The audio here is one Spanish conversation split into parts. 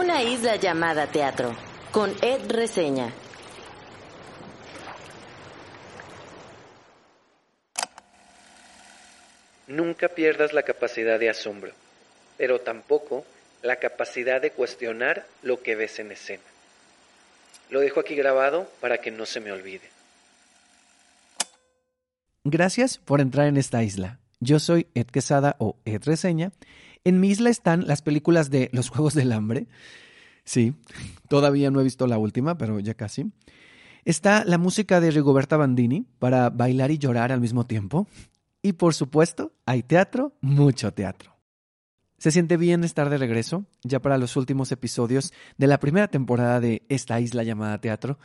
Una isla llamada teatro, con Ed Reseña. Nunca pierdas la capacidad de asombro, pero tampoco la capacidad de cuestionar lo que ves en escena. Lo dejo aquí grabado para que no se me olvide. Gracias por entrar en esta isla. Yo soy Ed Quesada o Ed Reseña. En mi isla están las películas de Los Juegos del Hambre. Sí, todavía no he visto la última, pero ya casi. Está la música de Rigoberta Bandini para bailar y llorar al mismo tiempo. Y por supuesto, hay teatro, mucho teatro. Se siente bien estar de regreso, ya para los últimos episodios de la primera temporada de esta isla llamada teatro,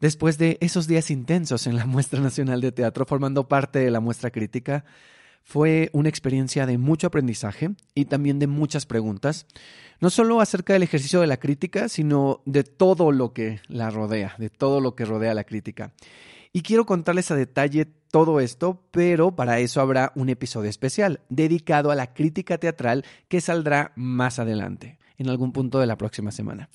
después de esos días intensos en la Muestra Nacional de Teatro formando parte de la muestra crítica. Fue una experiencia de mucho aprendizaje y también de muchas preguntas, no solo acerca del ejercicio de la crítica, sino de todo lo que la rodea, de todo lo que rodea la crítica. Y quiero contarles a detalle todo esto, pero para eso habrá un episodio especial dedicado a la crítica teatral que saldrá más adelante, en algún punto de la próxima semana.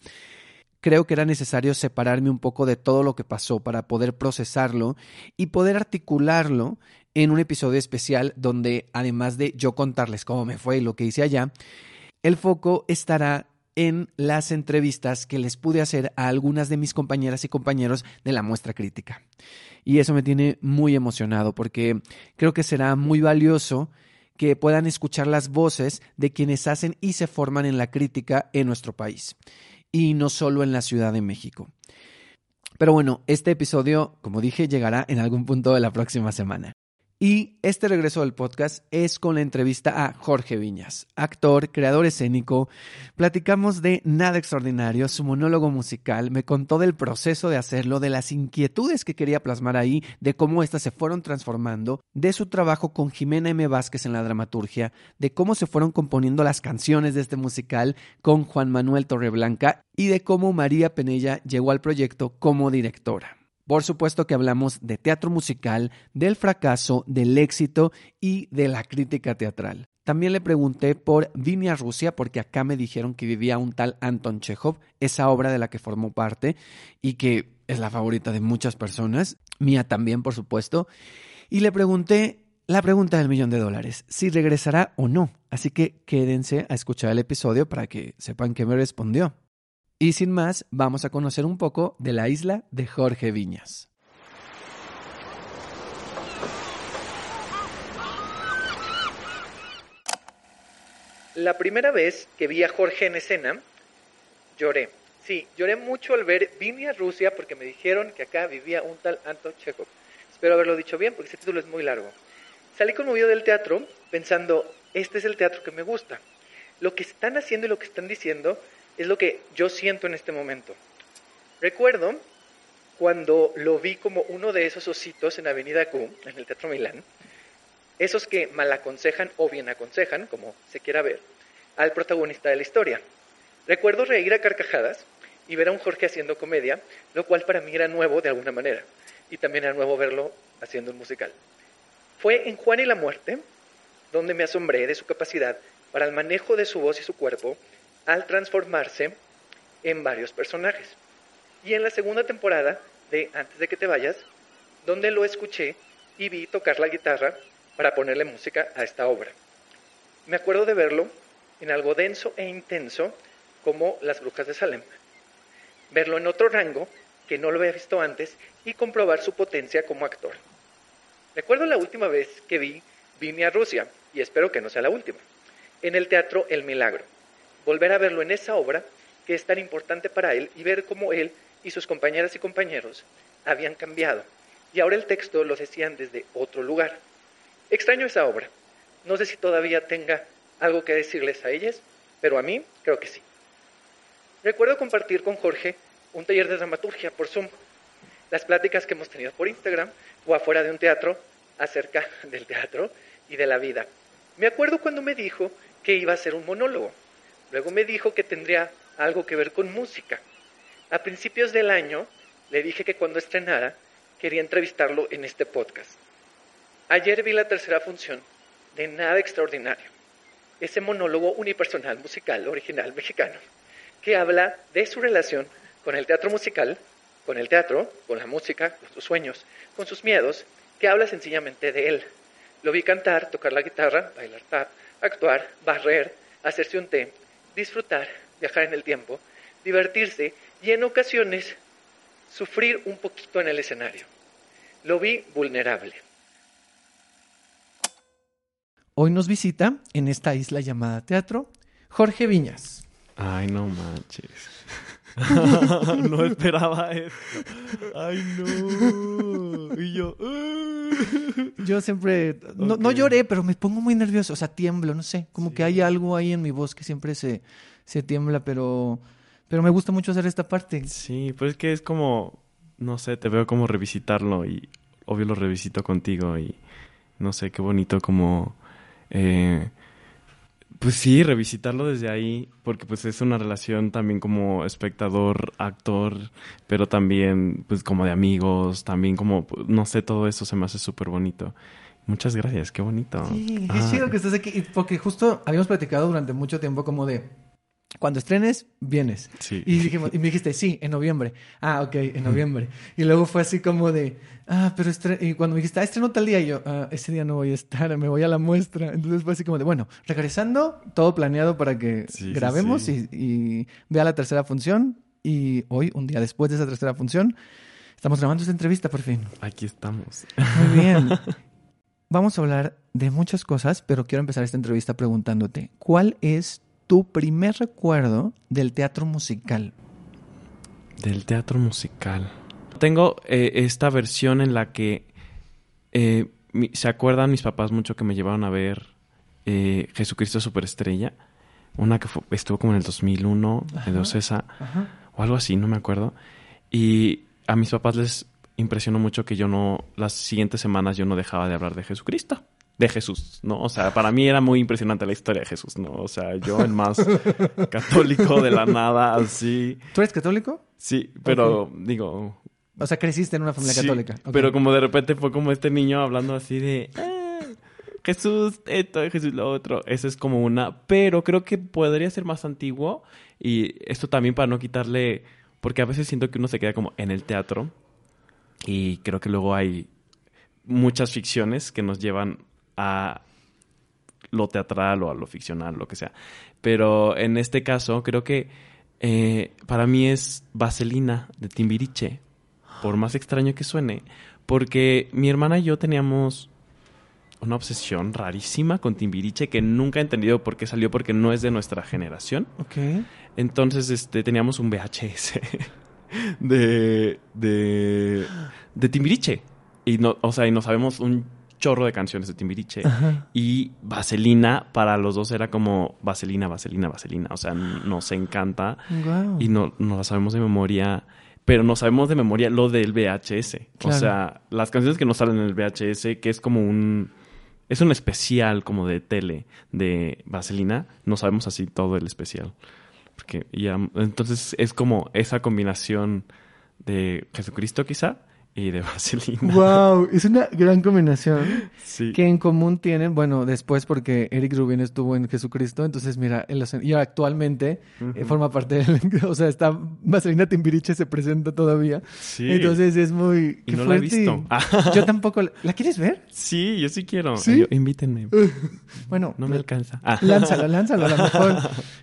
Creo que era necesario separarme un poco de todo lo que pasó para poder procesarlo y poder articularlo en un episodio especial donde, además de yo contarles cómo me fue y lo que hice allá, el foco estará en las entrevistas que les pude hacer a algunas de mis compañeras y compañeros de la muestra crítica. Y eso me tiene muy emocionado porque creo que será muy valioso que puedan escuchar las voces de quienes hacen y se forman en la crítica en nuestro país, y no solo en la Ciudad de México. Pero bueno, este episodio, como dije, llegará en algún punto de la próxima semana. Y este regreso del podcast es con la entrevista a Jorge Viñas, actor, creador escénico. Platicamos de Nada Extraordinario, su monólogo musical, me contó del proceso de hacerlo, de las inquietudes que quería plasmar ahí, de cómo éstas se fueron transformando, de su trabajo con Jimena M. Vázquez en la dramaturgia, de cómo se fueron componiendo las canciones de este musical con Juan Manuel Torreblanca y de cómo María Penella llegó al proyecto como directora. Por supuesto que hablamos de teatro musical, del fracaso, del éxito y de la crítica teatral. También le pregunté por Vinia Rusia, porque acá me dijeron que vivía un tal Anton Chekhov, esa obra de la que formó parte y que es la favorita de muchas personas, mía también, por supuesto. Y le pregunté la pregunta del millón de dólares, si regresará o no. Así que quédense a escuchar el episodio para que sepan qué me respondió. Y sin más, vamos a conocer un poco de la isla de Jorge Viñas. La primera vez que vi a Jorge en escena, lloré. Sí, lloré mucho al ver Vine a Rusia porque me dijeron que acá vivía un tal Anton Chekhov. Espero haberlo dicho bien porque ese título es muy largo. Salí conmovido del teatro pensando, este es el teatro que me gusta. Lo que están haciendo y lo que están diciendo es lo que yo siento en este momento. Recuerdo cuando lo vi como uno de esos ositos en Avenida Q, en el Teatro Milán, esos que mal aconsejan o bien aconsejan, como se quiera ver, al protagonista de la historia. Recuerdo reír a carcajadas y ver a un Jorge haciendo comedia, lo cual para mí era nuevo de alguna manera, y también era nuevo verlo haciendo un musical. Fue en Juan y la Muerte donde me asombré de su capacidad para el manejo de su voz y su cuerpo al transformarse en varios personajes. Y en la segunda temporada de Antes de que te vayas, donde lo escuché y vi tocar la guitarra para ponerle música a esta obra. Me acuerdo de verlo en algo denso e intenso como Las Brujas de Salem. Verlo en otro rango que no lo había visto antes y comprobar su potencia como actor. Recuerdo la última vez que vi Vine a Rusia, y espero que no sea la última, en el teatro El Milagro volver a verlo en esa obra que es tan importante para él y ver cómo él y sus compañeras y compañeros habían cambiado. Y ahora el texto lo decían desde otro lugar. Extraño esa obra. No sé si todavía tenga algo que decirles a ellas, pero a mí creo que sí. Recuerdo compartir con Jorge un taller de dramaturgia por Zoom, las pláticas que hemos tenido por Instagram o afuera de un teatro acerca del teatro y de la vida. Me acuerdo cuando me dijo que iba a ser un monólogo. Luego me dijo que tendría algo que ver con música. A principios del año le dije que cuando estrenara quería entrevistarlo en este podcast. Ayer vi la tercera función de Nada Extraordinario, ese monólogo unipersonal musical original mexicano, que habla de su relación con el teatro musical, con el teatro, con la música, con sus sueños, con sus miedos, que habla sencillamente de él. Lo vi cantar, tocar la guitarra, bailar tap, actuar, barrer, hacerse un té, disfrutar, viajar en el tiempo, divertirse y en ocasiones sufrir un poquito en el escenario. Lo vi vulnerable. Hoy nos visita en esta isla llamada teatro Jorge Viñas. Ay, no manches. no esperaba eso. Ay, no. Y yo. Yo siempre. No, no, lloré, pero me pongo muy nervioso. O sea, tiemblo, no sé. Como que hay algo ahí en mi voz que siempre se, se tiembla, pero. Pero me gusta mucho hacer esta parte. Sí, pues es que es como. No sé, te veo como revisitarlo y obvio lo revisito contigo y. No sé, qué bonito como. Eh, pues sí, revisitarlo desde ahí, porque pues es una relación también como espectador, actor, pero también pues como de amigos, también como, no sé, todo eso se me hace súper bonito. Muchas gracias, qué bonito. Sí, qué chido que estés aquí, porque justo habíamos platicado durante mucho tiempo como de, cuando estrenes, vienes. Sí. Y, dijimos, y me dijiste, sí, en noviembre. Ah, ok, en noviembre. Y luego fue así como de, ah, pero y cuando me dijiste, ah, estreno tal día, y yo, ah, ese día no voy a estar, me voy a la muestra. Entonces fue así como de, bueno, regresando, todo planeado para que sí, grabemos sí. Y, y vea la tercera función. Y hoy, un día después de esa tercera función, estamos grabando esta entrevista por fin. Aquí estamos. Muy bien. Vamos a hablar de muchas cosas, pero quiero empezar esta entrevista preguntándote, ¿cuál es tu primer recuerdo del teatro musical? Del teatro musical. Tengo eh, esta versión en la que eh, mi- se acuerdan mis papás mucho que me llevaron a ver eh, Jesucristo Superestrella. Una que fue- estuvo como en el 2001, Ajá. de Ocesa, Ajá. o algo así, no me acuerdo. Y a mis papás les impresionó mucho que yo no, las siguientes semanas yo no dejaba de hablar de Jesucristo. De Jesús, ¿no? O sea, para mí era muy impresionante la historia de Jesús, ¿no? O sea, yo el más católico de la nada, así. ¿Tú eres católico? Sí, pero digo. O sea, creciste en una familia sí, católica. Pero como de repente fue como este niño hablando así de. "Ah, Jesús, esto, Jesús, lo otro. Esa es como una. Pero creo que podría ser más antiguo. Y esto también para no quitarle. Porque a veces siento que uno se queda como en el teatro. Y creo que luego hay muchas ficciones que nos llevan a lo teatral o a lo ficcional, lo que sea. Pero en este caso, creo que eh, para mí es Vaselina de Timbiriche, por más extraño que suene, porque mi hermana y yo teníamos una obsesión rarísima con Timbiriche que nunca he entendido por qué salió, porque no es de nuestra generación. Ok. Entonces, este, teníamos un VHS de, de, de Timbiriche. Y no, o sea, y no sabemos un chorro de canciones de Timbiriche. Ajá. Y Vaselina, para los dos era como Vaselina, Vaselina, Vaselina. O sea, nos encanta y no, no la sabemos de memoria. Pero no sabemos de memoria lo del VHS. Claro. O sea, las canciones que nos salen en el VHS, que es como un... Es un especial como de tele de Vaselina. No sabemos así todo el especial. Porque ya... Entonces es como esa combinación de Jesucristo quizá y de Vaselina. Wow, es una gran combinación Sí. que en común tienen, bueno, después porque Eric Rubin estuvo en Jesucristo, entonces mira, él, y actualmente eh, forma parte del, o sea, está Vaselina Timbiriche se presenta todavía, Sí. entonces es muy y no la he visto. Ah, Yo tampoco, la- ¿la quieres ver? sí, yo sí quiero. ¿Sí? Yo- invítenme. Bueno, No me alcanza. Ah. Lánzalo, lánzalo. A lo mejor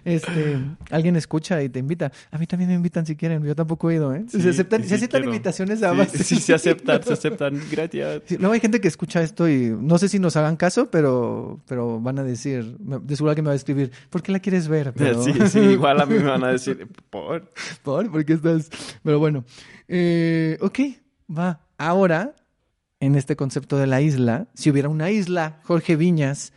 este, alguien escucha y te invita. A mí también me invitan si quieren. Yo tampoco he ido, ¿eh? Sí, se aceptan, se aceptan invitaciones a sí, se aceptan, se aceptan. Gracias. Sí, luego hay gente que escucha esto y no sé si nos hagan caso, pero, pero van a decir, de seguro que me va a escribir, ¿por qué la quieres ver? Pero- Sí, sí, igual a mí me van a decir, por. ¿Por? ¿Por qué estás? Pero bueno, eh, ok, va. Ahora, en este concepto de la isla, si hubiera una isla, Jorge Viñas,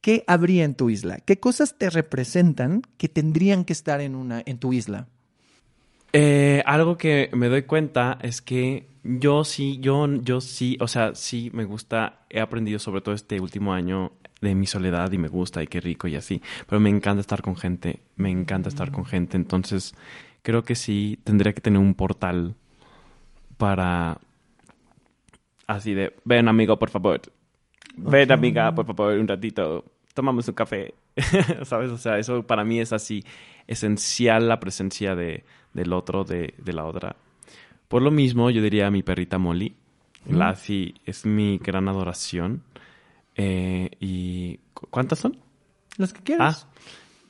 ¿qué habría en tu isla? ¿Qué cosas te representan que tendrían que estar en, una, en tu isla? Eh, algo que me doy cuenta es que yo sí, yo, yo sí, o sea, sí me gusta, he aprendido sobre todo este último año de mi soledad y me gusta y qué rico y así, pero me encanta estar con gente, me encanta estar con gente, entonces creo que sí tendría que tener un portal para así de, ven amigo, por favor, ven Ok. amiga, por favor, un ratito, tomamos un café ¿Sabes? O sea, eso para mí es así esencial la presencia de, del otro, de, de la otra. Por lo mismo, yo diría a mi perrita Molly. Mm. Lassie es mi gran adoración. Eh, ¿Y cu- cuántas son? Los que Ah, quieras.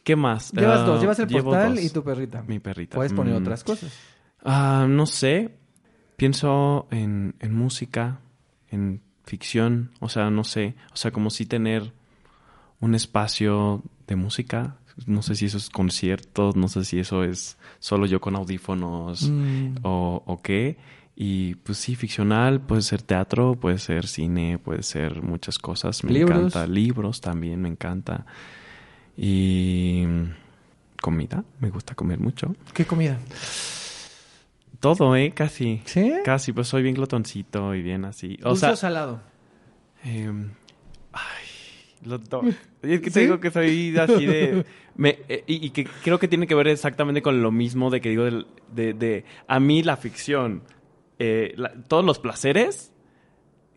¿qué más? Llevas Ah, dos, llevas el portal dos. y tu perrita. Mi perrita. Puedes poner Mm. otras cosas. Ah, no sé. Pienso en, en música, en ficción, o sea, no sé. O sea, como si tener un espacio de música. No sé si eso es conciertos, no sé si eso es solo yo con audífonos Mm. o, o qué. Y pues sí, ficcional, puede ser teatro, puede ser cine, puede ser muchas cosas. Me Libros. encanta. Libros también, me encanta. Y comida, me gusta comer mucho. ¿Qué comida? Todo, ¿eh? Casi. ¿Sí? Casi, pues soy bien glotoncito y bien así. O ¿Dulce sea, o salado? em, ay, los dos. Y es que ¿Sí? te digo que soy así de... me- eh, y, y que creo que tiene que ver exactamente con lo mismo de que digo de, de, a mí la ficción, eh, la- todos los placeres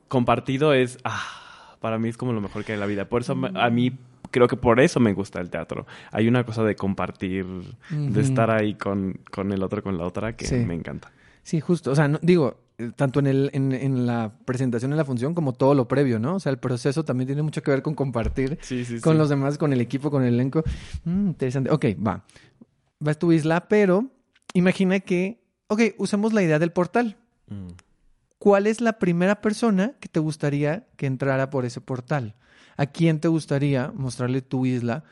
compartido es... Ah, para mí es como lo mejor que hay en la vida. Por eso me- a mí creo que por eso me gusta el teatro. Hay una cosa de compartir, de estar ahí con, con el otro, con la otra, que Sí. me encanta. Sí, justo. O sea, no- digo, tanto en, el, en, en la presentación, en la función, como todo lo previo, ¿no? O sea, el proceso también tiene mucho que ver con compartir Sí, sí, con sí. los demás, con el equipo, con el elenco. Mm, interesante. Ok, va. Vas tu isla, pero imagina que, ok, usemos la idea del portal. Mm. ¿Cuál es la primera persona que te gustaría que entrara por ese portal? ¿A quién te gustaría mostrarle tu isla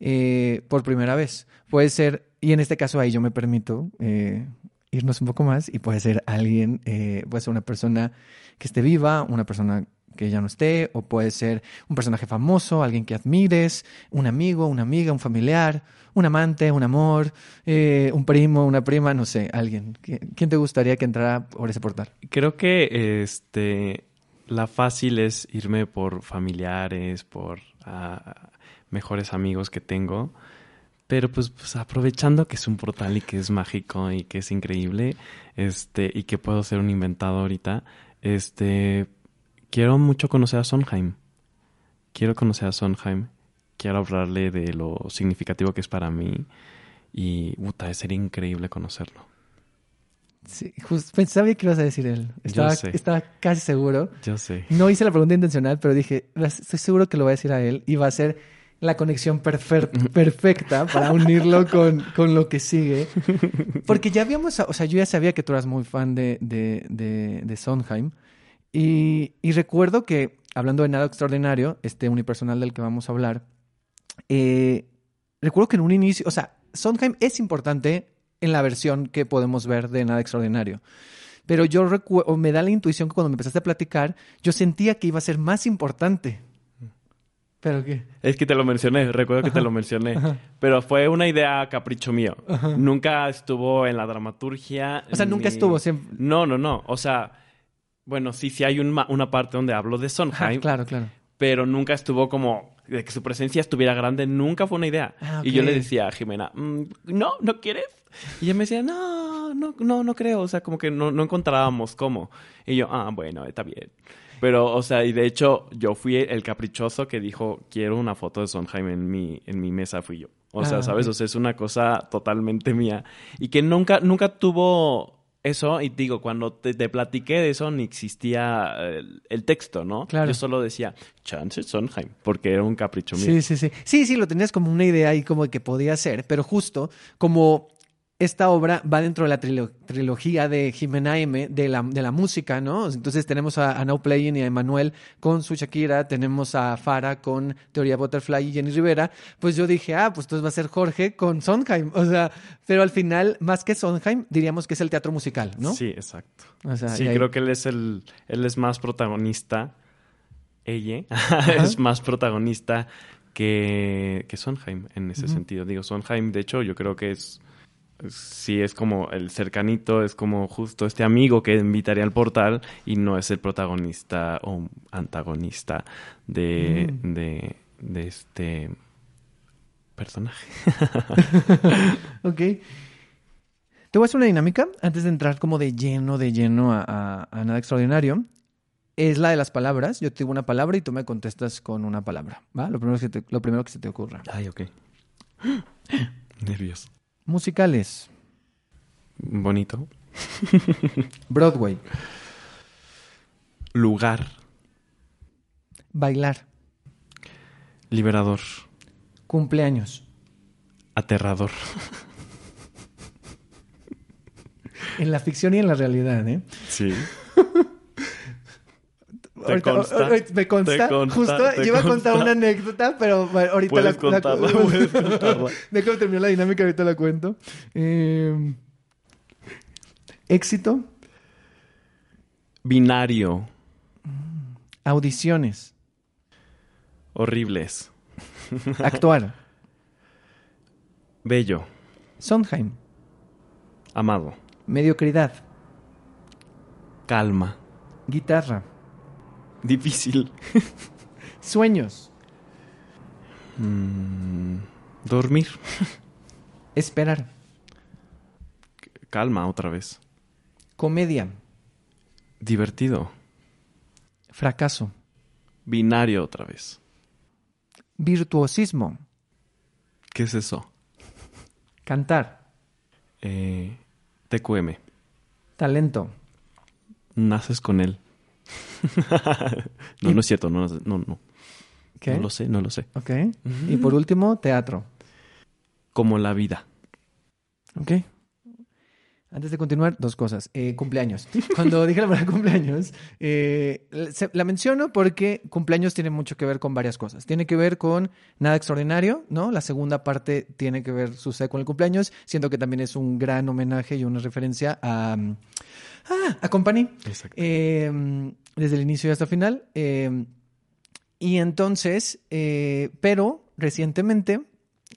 eh, por primera vez? Puede ser, y en este caso ahí yo me permito eh, irnos un poco más, y puede ser alguien, eh, puede ser una persona que esté viva, una persona que ya no esté, o puede ser un personaje famoso, alguien que admires, un amigo, una amiga, un familiar, un amante, un amor, eh, un primo, una prima, no sé, alguien. ¿Qui- ¿Quién te gustaría que entrara por ese portal? Creo que este la fácil es irme por familiares, por ah, mejores amigos que tengo. Pero pues, pues, aprovechando que es un portal y que es mágico y que es increíble, este, y que puedo ser un inventado ahorita, este quiero mucho conocer a Sondheim. Quiero conocer a Sondheim. Quiero hablarle de lo significativo que es para mí. Y puta, sería increíble conocerlo. Sí, justo, pensaba que ibas a decir él. Estaba, estaba casi seguro. Yo sé. No hice la pregunta intencional, pero dije, estoy seguro que lo voy a decir a él y va a ser la conexión perfecta para unirlo con, con lo que sigue. Porque ya habíamos, o sea, yo ya sabía que tú eras muy fan de, de, de, de Sondheim y, y recuerdo que, hablando de Nada Extraordinario, este unipersonal del que vamos a hablar, eh, recuerdo que en un inicio, o sea, Sondheim es importante en la versión que podemos ver de Nada Extraordinario. Pero yo recuerdo, me da la intuición que cuando me empezaste a platicar, yo sentía que iba a ser más importante. ¿Pero qué? Es que te lo mencioné, recuerdo que te lo mencioné. Ajá. Pero fue una idea capricho mío. Ajá. Nunca estuvo en la dramaturgia. O sea, nunca ni- estuvo siempre. No, no, no. O sea, bueno, sí, sí hay un una parte donde hablo de Ajá, Sondheim, claro, claro. pero nunca estuvo como de que su presencia estuviera grande. Nunca fue una idea. Ah, Y yo le decía a Jimena, "Mm, no, ¿no quieres? Y ella me decía, no, no, no, no creo. O sea, como que no, no encontrábamos cómo. Y yo, ah, bueno, está bien. Pero, o sea, y de hecho, yo fui el caprichoso que dijo, quiero una foto de Sondheim en mi, en mi mesa, fui yo. O sea, Ah, ¿sabes? O sea, es una cosa totalmente mía. Y que nunca, nunca tuvo eso. Y digo, cuando te, te platiqué de eso, ni existía el, el texto, ¿no? Claro. Yo solo decía, chance Sondheim, porque era un capricho mío. Sí, sí, sí. Sí, sí, lo tenías como una idea ahí como que podía ser, pero justo como esta obra va dentro de la trilo- trilogía de Jimena M, de la, de la música, ¿no? Entonces tenemos a, a Now Playing y a Emanuel con su Shakira, tenemos a Farah con Teoría Butterfly y Jenny Rivera, pues yo dije, ah, pues entonces va a ser Jorge con Sondheim, o sea, pero al final, más que Sondheim, diríamos que es el teatro musical, ¿no? Sí, exacto. O sea, Sí, ahí- creo que él es el, él es más protagonista, ella es más protagonista que, que Sondheim en ese sentido. Digo, Sondheim, de hecho, yo creo que es, sí es como el cercanito, es como justo este amigo que invitaría al portal y no es el protagonista o antagonista de, Mm. de, de este personaje. Ok. Te voy a hacer una dinámica antes de entrar como de lleno, de lleno a, a- a nada extraordinario. es la de las palabras. Yo te digo una palabra y tú me contestas con una palabra. ¿Va? Lo primero que, te- lo primero que se te ocurra. Ay, ok. Nervios. Musicales. Bonito. Broadway. Lugar. Bailar. Liberador. Cumpleaños. Aterrador. En la ficción y en la realidad, ¿eh? Sí. Ahorita- consta? ahorita- me consta. ¿Te consta? Justo ¿Te yo iba a contar una anécdota, pero ahorita Puedes la, contarla, puedes contarla. Déjame terminar la dinámica, ahorita la cuento. Eh, éxito, Binario. audiciones, Horribles. actuar, Bello. Sondheim, Amado. mediocridad, Calma. guitarra, Difícil. sueños, Mm, dormir. esperar, Calma otra vez. comedia, Divertido. fracaso, Binario otra vez. virtuosismo, ¿Qué es eso? cantar, Eh, TQM. talento, Naces con él. no, no es cierto. No, no, no. ¿qué? No lo sé, no lo sé. Ok. Y por último, teatro. Como la vida. Ok. Antes de continuar, dos cosas. Eh, cumpleaños. Cuando dije la palabra cumpleaños, eh, la menciono porque cumpleaños tiene mucho que ver con varias cosas. Tiene que ver con nada extraordinario, ¿no? La segunda parte tiene que ver, sucede con el cumpleaños. Siento que también es un gran homenaje y una referencia a, mm, ah, a Company. Exacto. Eh, desde el inicio y hasta el final. Eh, y entonces, eh, pero recientemente,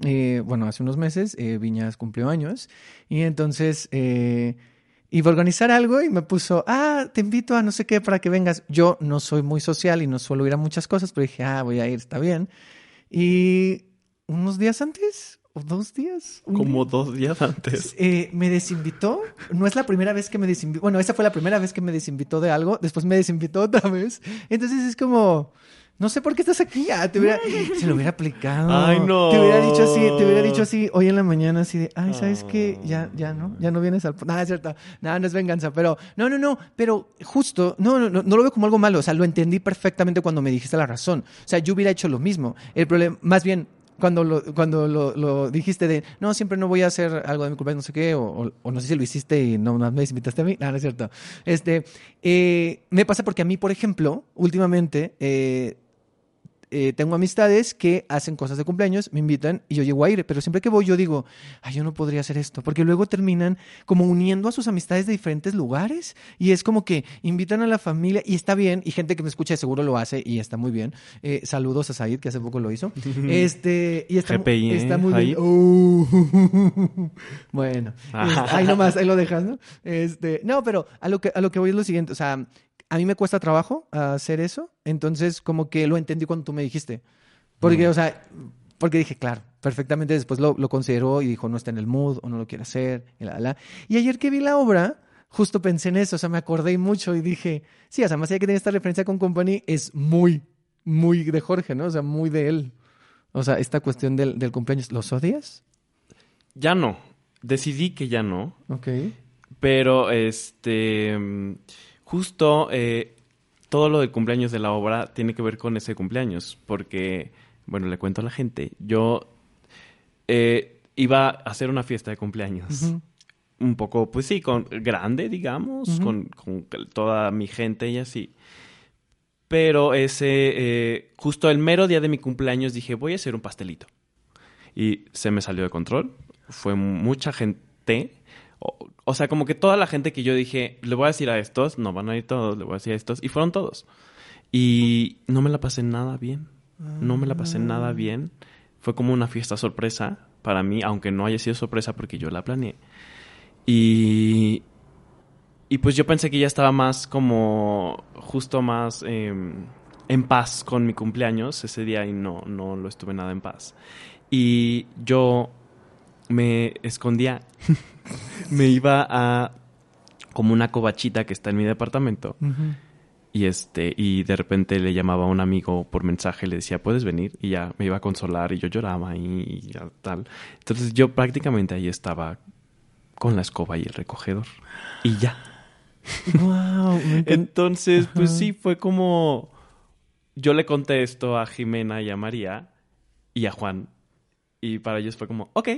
eh, bueno, hace unos meses, Viñas cumplió años y entonces iba a organizar algo y me puso, ah, te invito a no sé qué para que vengas. Yo no soy muy social y no suelo ir a muchas cosas, pero dije, ah, voy a ir, está bien. Y unos días antes, dos días, Como día, dos días antes. eh, me desinvitó. No es la primera vez que me desinvitó. Bueno, esa fue la primera vez que me desinvitó de algo. Después me desinvitó otra vez. Entonces es como. No sé por qué estás aquí. Ah, te hubiera, se lo hubiera aplicado. Ay, no. Te hubiera dicho así, te hubiera dicho así hoy en la mañana, así de, ay, ¿sabes qué? Ya, ya no, ya no vienes al. Nada, es cierto. Nada, no es venganza. Pero, no, no, no. Pero justo, no, no, no, no lo veo como algo malo. O sea, lo entendí perfectamente cuando me dijiste la razón. O sea, yo hubiera hecho lo mismo. El problema, más bien, cuando lo, cuando lo, lo dijiste de, no, siempre no voy a hacer algo de mi cumpleaños, no sé qué, o, o- o no sé si lo hiciste y no, no me invitaste a mí, no, no es cierto. Este, eh, me pasa porque a mí, por ejemplo, últimamente, eh, eh, tengo amistades que hacen cosas de cumpleaños, me invitan y yo llego a ir, pero siempre que voy yo digo, ay, yo no podría hacer esto, porque luego terminan como uniendo a sus amistades de diferentes lugares y es como que invitan a la familia y está bien, y gente que me escucha seguro lo hace y está muy bien. Eh, saludos a Said, que hace poco lo hizo. Este, y está, GPI, ¿eh, está muy bien. Uh, bueno, Ah. ahí nomás, ahí lo dejas, ¿no? Este, no, pero a lo que, a lo que voy es lo siguiente, o sea, a mí me cuesta trabajo hacer eso, entonces como que lo entendí cuando tú me dijiste. Porque, Mm. o sea, porque dije, claro, perfectamente después lo, lo consideró y dijo, no está en el mood o no lo quiere hacer, y la, la. Y ayer que vi la obra, justo pensé en eso, o sea, me acordé mucho y dije, sí, o sea, más allá que tiene esta referencia con Company, es muy, muy de Jorge, ¿no? O sea, muy de él. O sea, esta cuestión del, del cumpleaños, ¿los odias? Ya no. Decidí que ya no. Ok. Pero, este. Justo eh, todo lo del cumpleaños de la obra tiene que ver con ese cumpleaños. Porque, bueno, le cuento a la gente. Yo eh, iba a hacer una fiesta de cumpleaños. Un poco, pues sí, con, grande, digamos, con, con toda mi gente y así. Pero ese, eh, justo el mero día de mi cumpleaños dije, voy a hacer un pastelito. Y se me salió de control. Fue mucha gente. O, o sea, como que toda la gente que yo dije, le voy a decir a estos, no van a ir todos, le voy a decir a estos. Y fueron todos. Y no me la pasé nada bien. No me la pasé nada bien. Fue como una fiesta sorpresa para mí, aunque no haya sido sorpresa porque yo la planeé. Y, y pues yo pensé que ya estaba más como, justo más em, en paz con mi cumpleaños ese día y no, no lo estuve nada en paz. Y yo me escondía, me iba a como una covachita que está en mi departamento. Y este, y de repente le llamaba a un amigo por mensaje, le decía, ¿puedes venir? Y ya me iba a consolar y yo lloraba y, y ya tal. Entonces yo prácticamente ahí estaba con la escoba y el recogedor. Y ya. Wow. Entonces, pues sí, fue como. Yo le conté esto a Jimena y a María y a Juan. Y para ellos fue como, ok.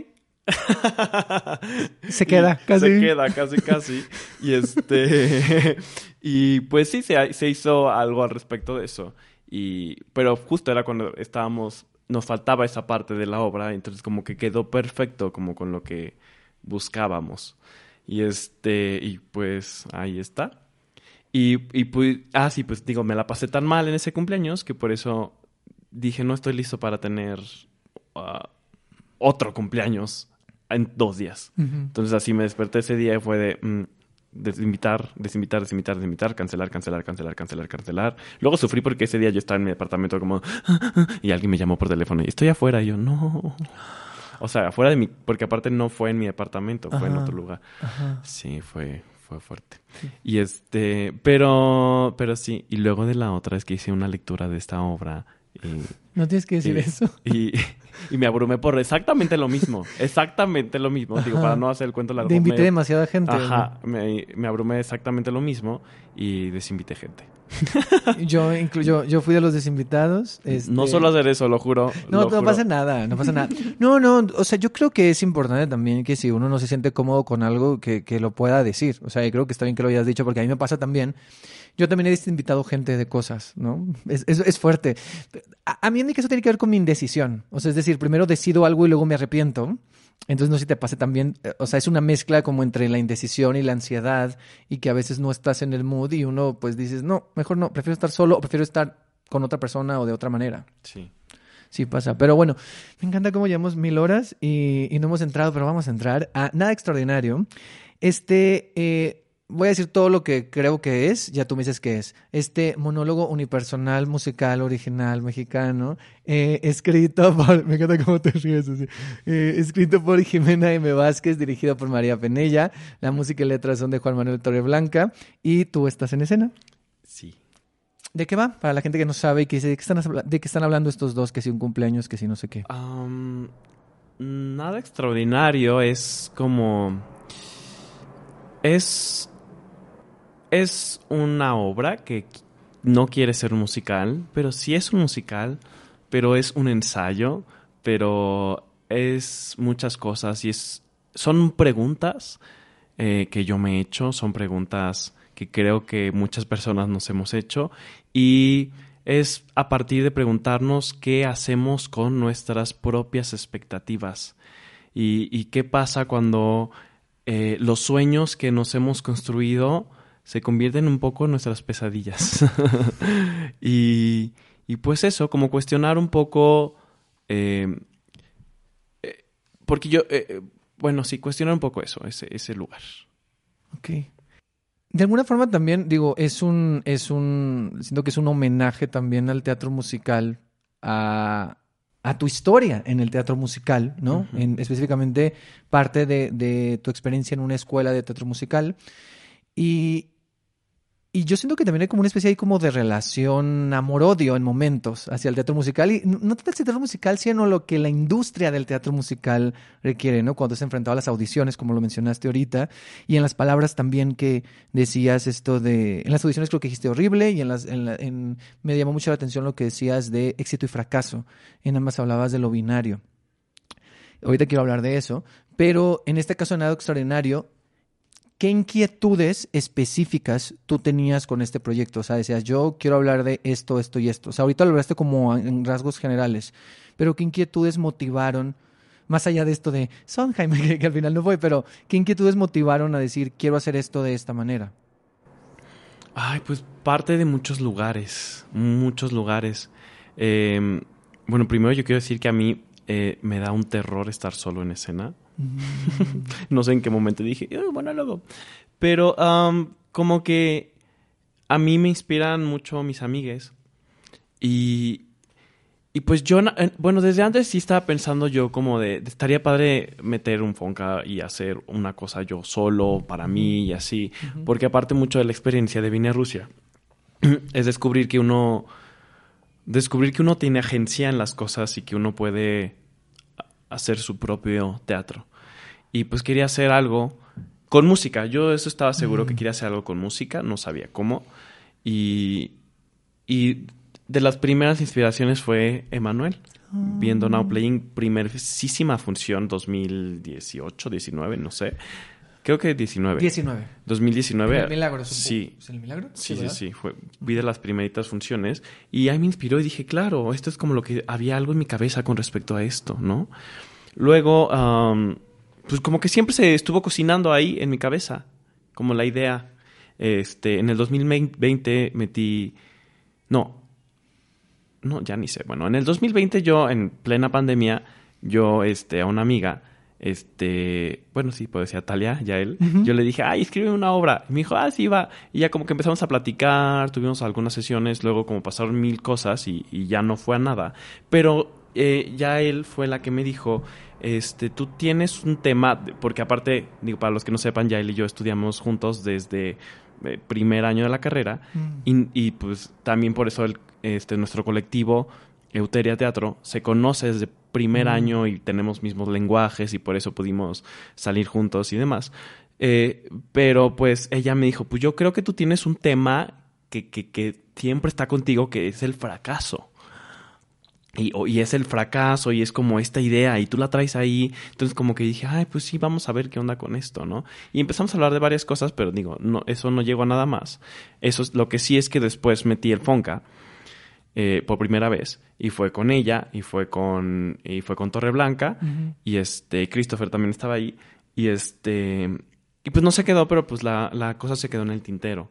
Se queda, casi. Se queda, casi, casi. y este. y pues sí, se, se hizo algo al respecto de eso. Y, pero justo era cuando estábamos. Nos faltaba esa parte de la obra. Entonces, como que quedó perfecto, como con lo que buscábamos. Y este. Y pues ahí está. Y, y pues, ah, sí, pues digo, me la pasé tan mal en ese cumpleaños que por eso dije, no estoy listo para tener ah, otro cumpleaños en dos días. Entonces así me desperté ese día y fue de mm, desinvitar, desinvitar, desinvitar, desinvitar, cancelar, cancelar, cancelar, cancelar, cancelar. Luego sufrí porque ese día yo estaba en mi departamento como y alguien me llamó por teléfono y estoy afuera y yo no. O sea, afuera de mi porque aparte no fue en mi departamento, fue en otro lugar. Ajá. Sí, fue, fue fuerte. Y este, pero, pero sí, y luego de la otra es que hice una lectura de esta obra y, No tienes que decir y- eso. y, y me abrumé por exactamente lo mismo, exactamente lo mismo, digo, Ajá. para no hacer el cuento largo. Te invité me- demasiada gente. Ajá, me, me abrumé exactamente lo mismo y desinvité gente. Yo, inclu- yo, yo fui de los desinvitados. este- No solo hacer eso, lo juro. No, lo no juro. pasa nada, no pasa nada. No, no, o sea, yo creo que es importante también que si uno no se siente cómodo con algo, que, que lo pueda decir. O sea, y creo que está bien que lo hayas dicho, porque a mí me pasa también. Yo también he invitado gente de cosas, ¿no? Es, es, es fuerte. A, a mí en mi caso tiene que ver con mi indecisión. O sea, es decir, primero decido algo y luego me arrepiento. Entonces no sé si te pase también, eh, o sea, es una mezcla como entre la indecisión y la ansiedad y que a veces no estás en el mood y uno pues dices, no, mejor no, prefiero estar solo o prefiero estar con otra persona o de otra manera. Sí. Sí pasa, pero bueno, me encanta cómo llevamos mil horas y, y no hemos entrado, pero vamos a entrar a nada extraordinario. Este, eh, voy a decir todo lo que creo que es, ya tú me dices qué es. Este monólogo unipersonal, musical, original, mexicano, eh, escrito por, me encanta cómo te ríes así, Eh, escrito por Jimena M. Vázquez, dirigido por María Penella, la música y letras son de Juan Manuel Torreblanca y tú estás en escena. Sí. ¿De qué va? Para la gente que no sabe y que dice, ¿de qué están, de qué están hablando estos dos? Que si un cumpleaños, que si no sé qué. Nada extraordinario, es como... Es... Es una obra que qu- no quiere ser musical, pero sí es un musical, pero es un ensayo, pero es muchas cosas y es... Son preguntas eh, que yo me he hecho, son preguntas que creo que muchas personas nos hemos hecho y es a partir de preguntarnos qué hacemos con nuestras propias expectativas y, y qué pasa cuando eh, los sueños que nos hemos construido se convierten un poco en nuestras pesadillas. y, y pues eso, como cuestionar un poco... eh, eh, porque yo, eh, bueno, sí, cuestionar un poco eso, ese, ese lugar. Ok. De alguna forma también, digo, es un, es un, siento que es un homenaje también al teatro musical, a, a tu historia en el teatro musical, ¿no? En, específicamente parte de, de tu experiencia en una escuela de teatro musical. Y, y yo siento que también hay como una especie ahí como de relación amor-odio en momentos hacia el teatro musical. Y no tanto el teatro musical, sino lo que la industria del teatro musical requiere, ¿no? Cuando se enfrentado a las audiciones, como lo mencionaste ahorita, y en las palabras también que decías esto de... En las audiciones creo que dijiste horrible y en las... En la- en- me llamó mucho la atención lo que decías de éxito y fracaso. En ambas hablabas de lo binario. Ahorita quiero hablar de eso, pero en este caso nada extraordinario. ¿Qué inquietudes específicas tú tenías con este proyecto? O sea, decías, yo quiero hablar de esto, esto y esto. O sea, ahorita lo hablaste como en rasgos generales, pero ¿qué inquietudes motivaron, más allá de esto de Sondheim, que, que al final no fue, pero ¿qué inquietudes motivaron a decir, quiero hacer esto de esta manera? Ay, pues parte de muchos lugares, muchos lugares. Eh, bueno, primero yo quiero decir que a mí eh, me da un terror estar solo en escena. no sé en qué momento dije, "Eh, monólogo. Pero como que a mí me inspiran mucho mis amigues. Y, y pues yo, bueno, desde antes sí estaba pensando yo como de, de estaría padre meter un Fonca y hacer una cosa yo solo, para mí y así. Porque aparte mucho de la experiencia de vine a Rusia, es descubrir que uno descubrir que uno tiene agencia en las cosas y que uno puede hacer su propio teatro. Y pues quería hacer algo con música. Yo eso estaba seguro que quería hacer algo con música, no sabía cómo. Y, y de las primeras inspiraciones fue Emanuel, viendo Now Playing, primerísima función 2018, 19, no sé. Creo que 19. 19. 2019. El milagro. Sí. ¿Es el milagro? Sí, sí, sí. Fue, vi de las primeritas funciones y ahí me inspiró y dije, claro, esto es como lo que había algo en mi cabeza con respecto a esto, ¿no? Luego, am, pues como que siempre se estuvo cocinando ahí en mi cabeza, como la idea. Este, en el 2020 metí, no, no, ya ni sé. Bueno, en el 2020 yo, en plena pandemia, yo, este, a una amiga, este, bueno, sí, pues decía Talia, ya él, yo le dije, ay, escribe una obra. Y me dijo, ah, sí, va. Y ya como que empezamos a platicar, tuvimos algunas sesiones, luego como pasaron mil cosas y, y ya no fue a nada. Pero eh, ya él fue la que me dijo, este, tú tienes un tema, porque aparte, digo, para los que no sepan, ya él y yo estudiamos juntos desde eh, primer año de la carrera y, y, pues también por eso el, este, nuestro colectivo Euteria Teatro se conoce desde primer Mm. año y tenemos mismos lenguajes y por eso pudimos salir juntos y demás. Eh, pero pues ella me dijo, pues yo creo que tú tienes un tema que, que, que siempre está contigo, que es el fracaso. Y, y es el fracaso y es como esta idea y tú la traes ahí. Entonces como que dije, ay, pues sí, vamos a ver qué onda con esto, ¿no? Y empezamos a hablar de varias cosas, pero digo, no, eso no llegó a nada más. Eso es, lo que sí es que después metí el Fonca eh, por primera vez y fue con ella y fue con, y fue con Torreblanca y este, Christopher también estaba ahí y este, y pues no se quedó, pero pues la, la cosa se quedó en el tintero.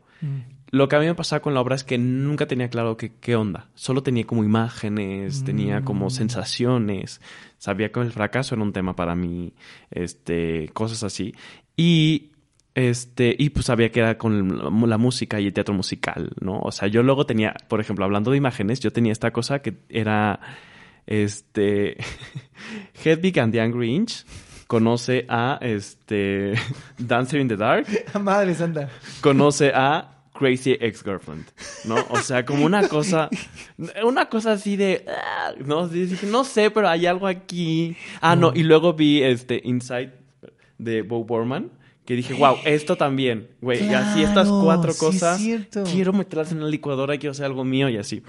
Lo que a mí me pasaba con la obra es que nunca tenía claro qué, qué onda. Solo tenía como imágenes, tenía como sensaciones. Sabía que el fracaso era un tema para mí, este, cosas así. Y este, y pues sabía que era con la, música y el teatro musical, ¿no? O sea, yo luego tenía, por ejemplo, hablando de imágenes, yo tenía esta cosa que era este Hedwig and the Angry Inch conoce a este Dancer in the Dark Madre santa. conoce a Crazy Ex-Girlfriend, ¿no? O sea, como una cosa, una cosa así de, ah, no, dije, no sé, pero hay algo aquí. Ah, no, y luego vi este Inside de Bo Borman, que dije, wow, esto también, güey, y así estas Claro, cuatro sí es cosas, quiero meterlas en la licuadora, quiero hacer algo mío y así.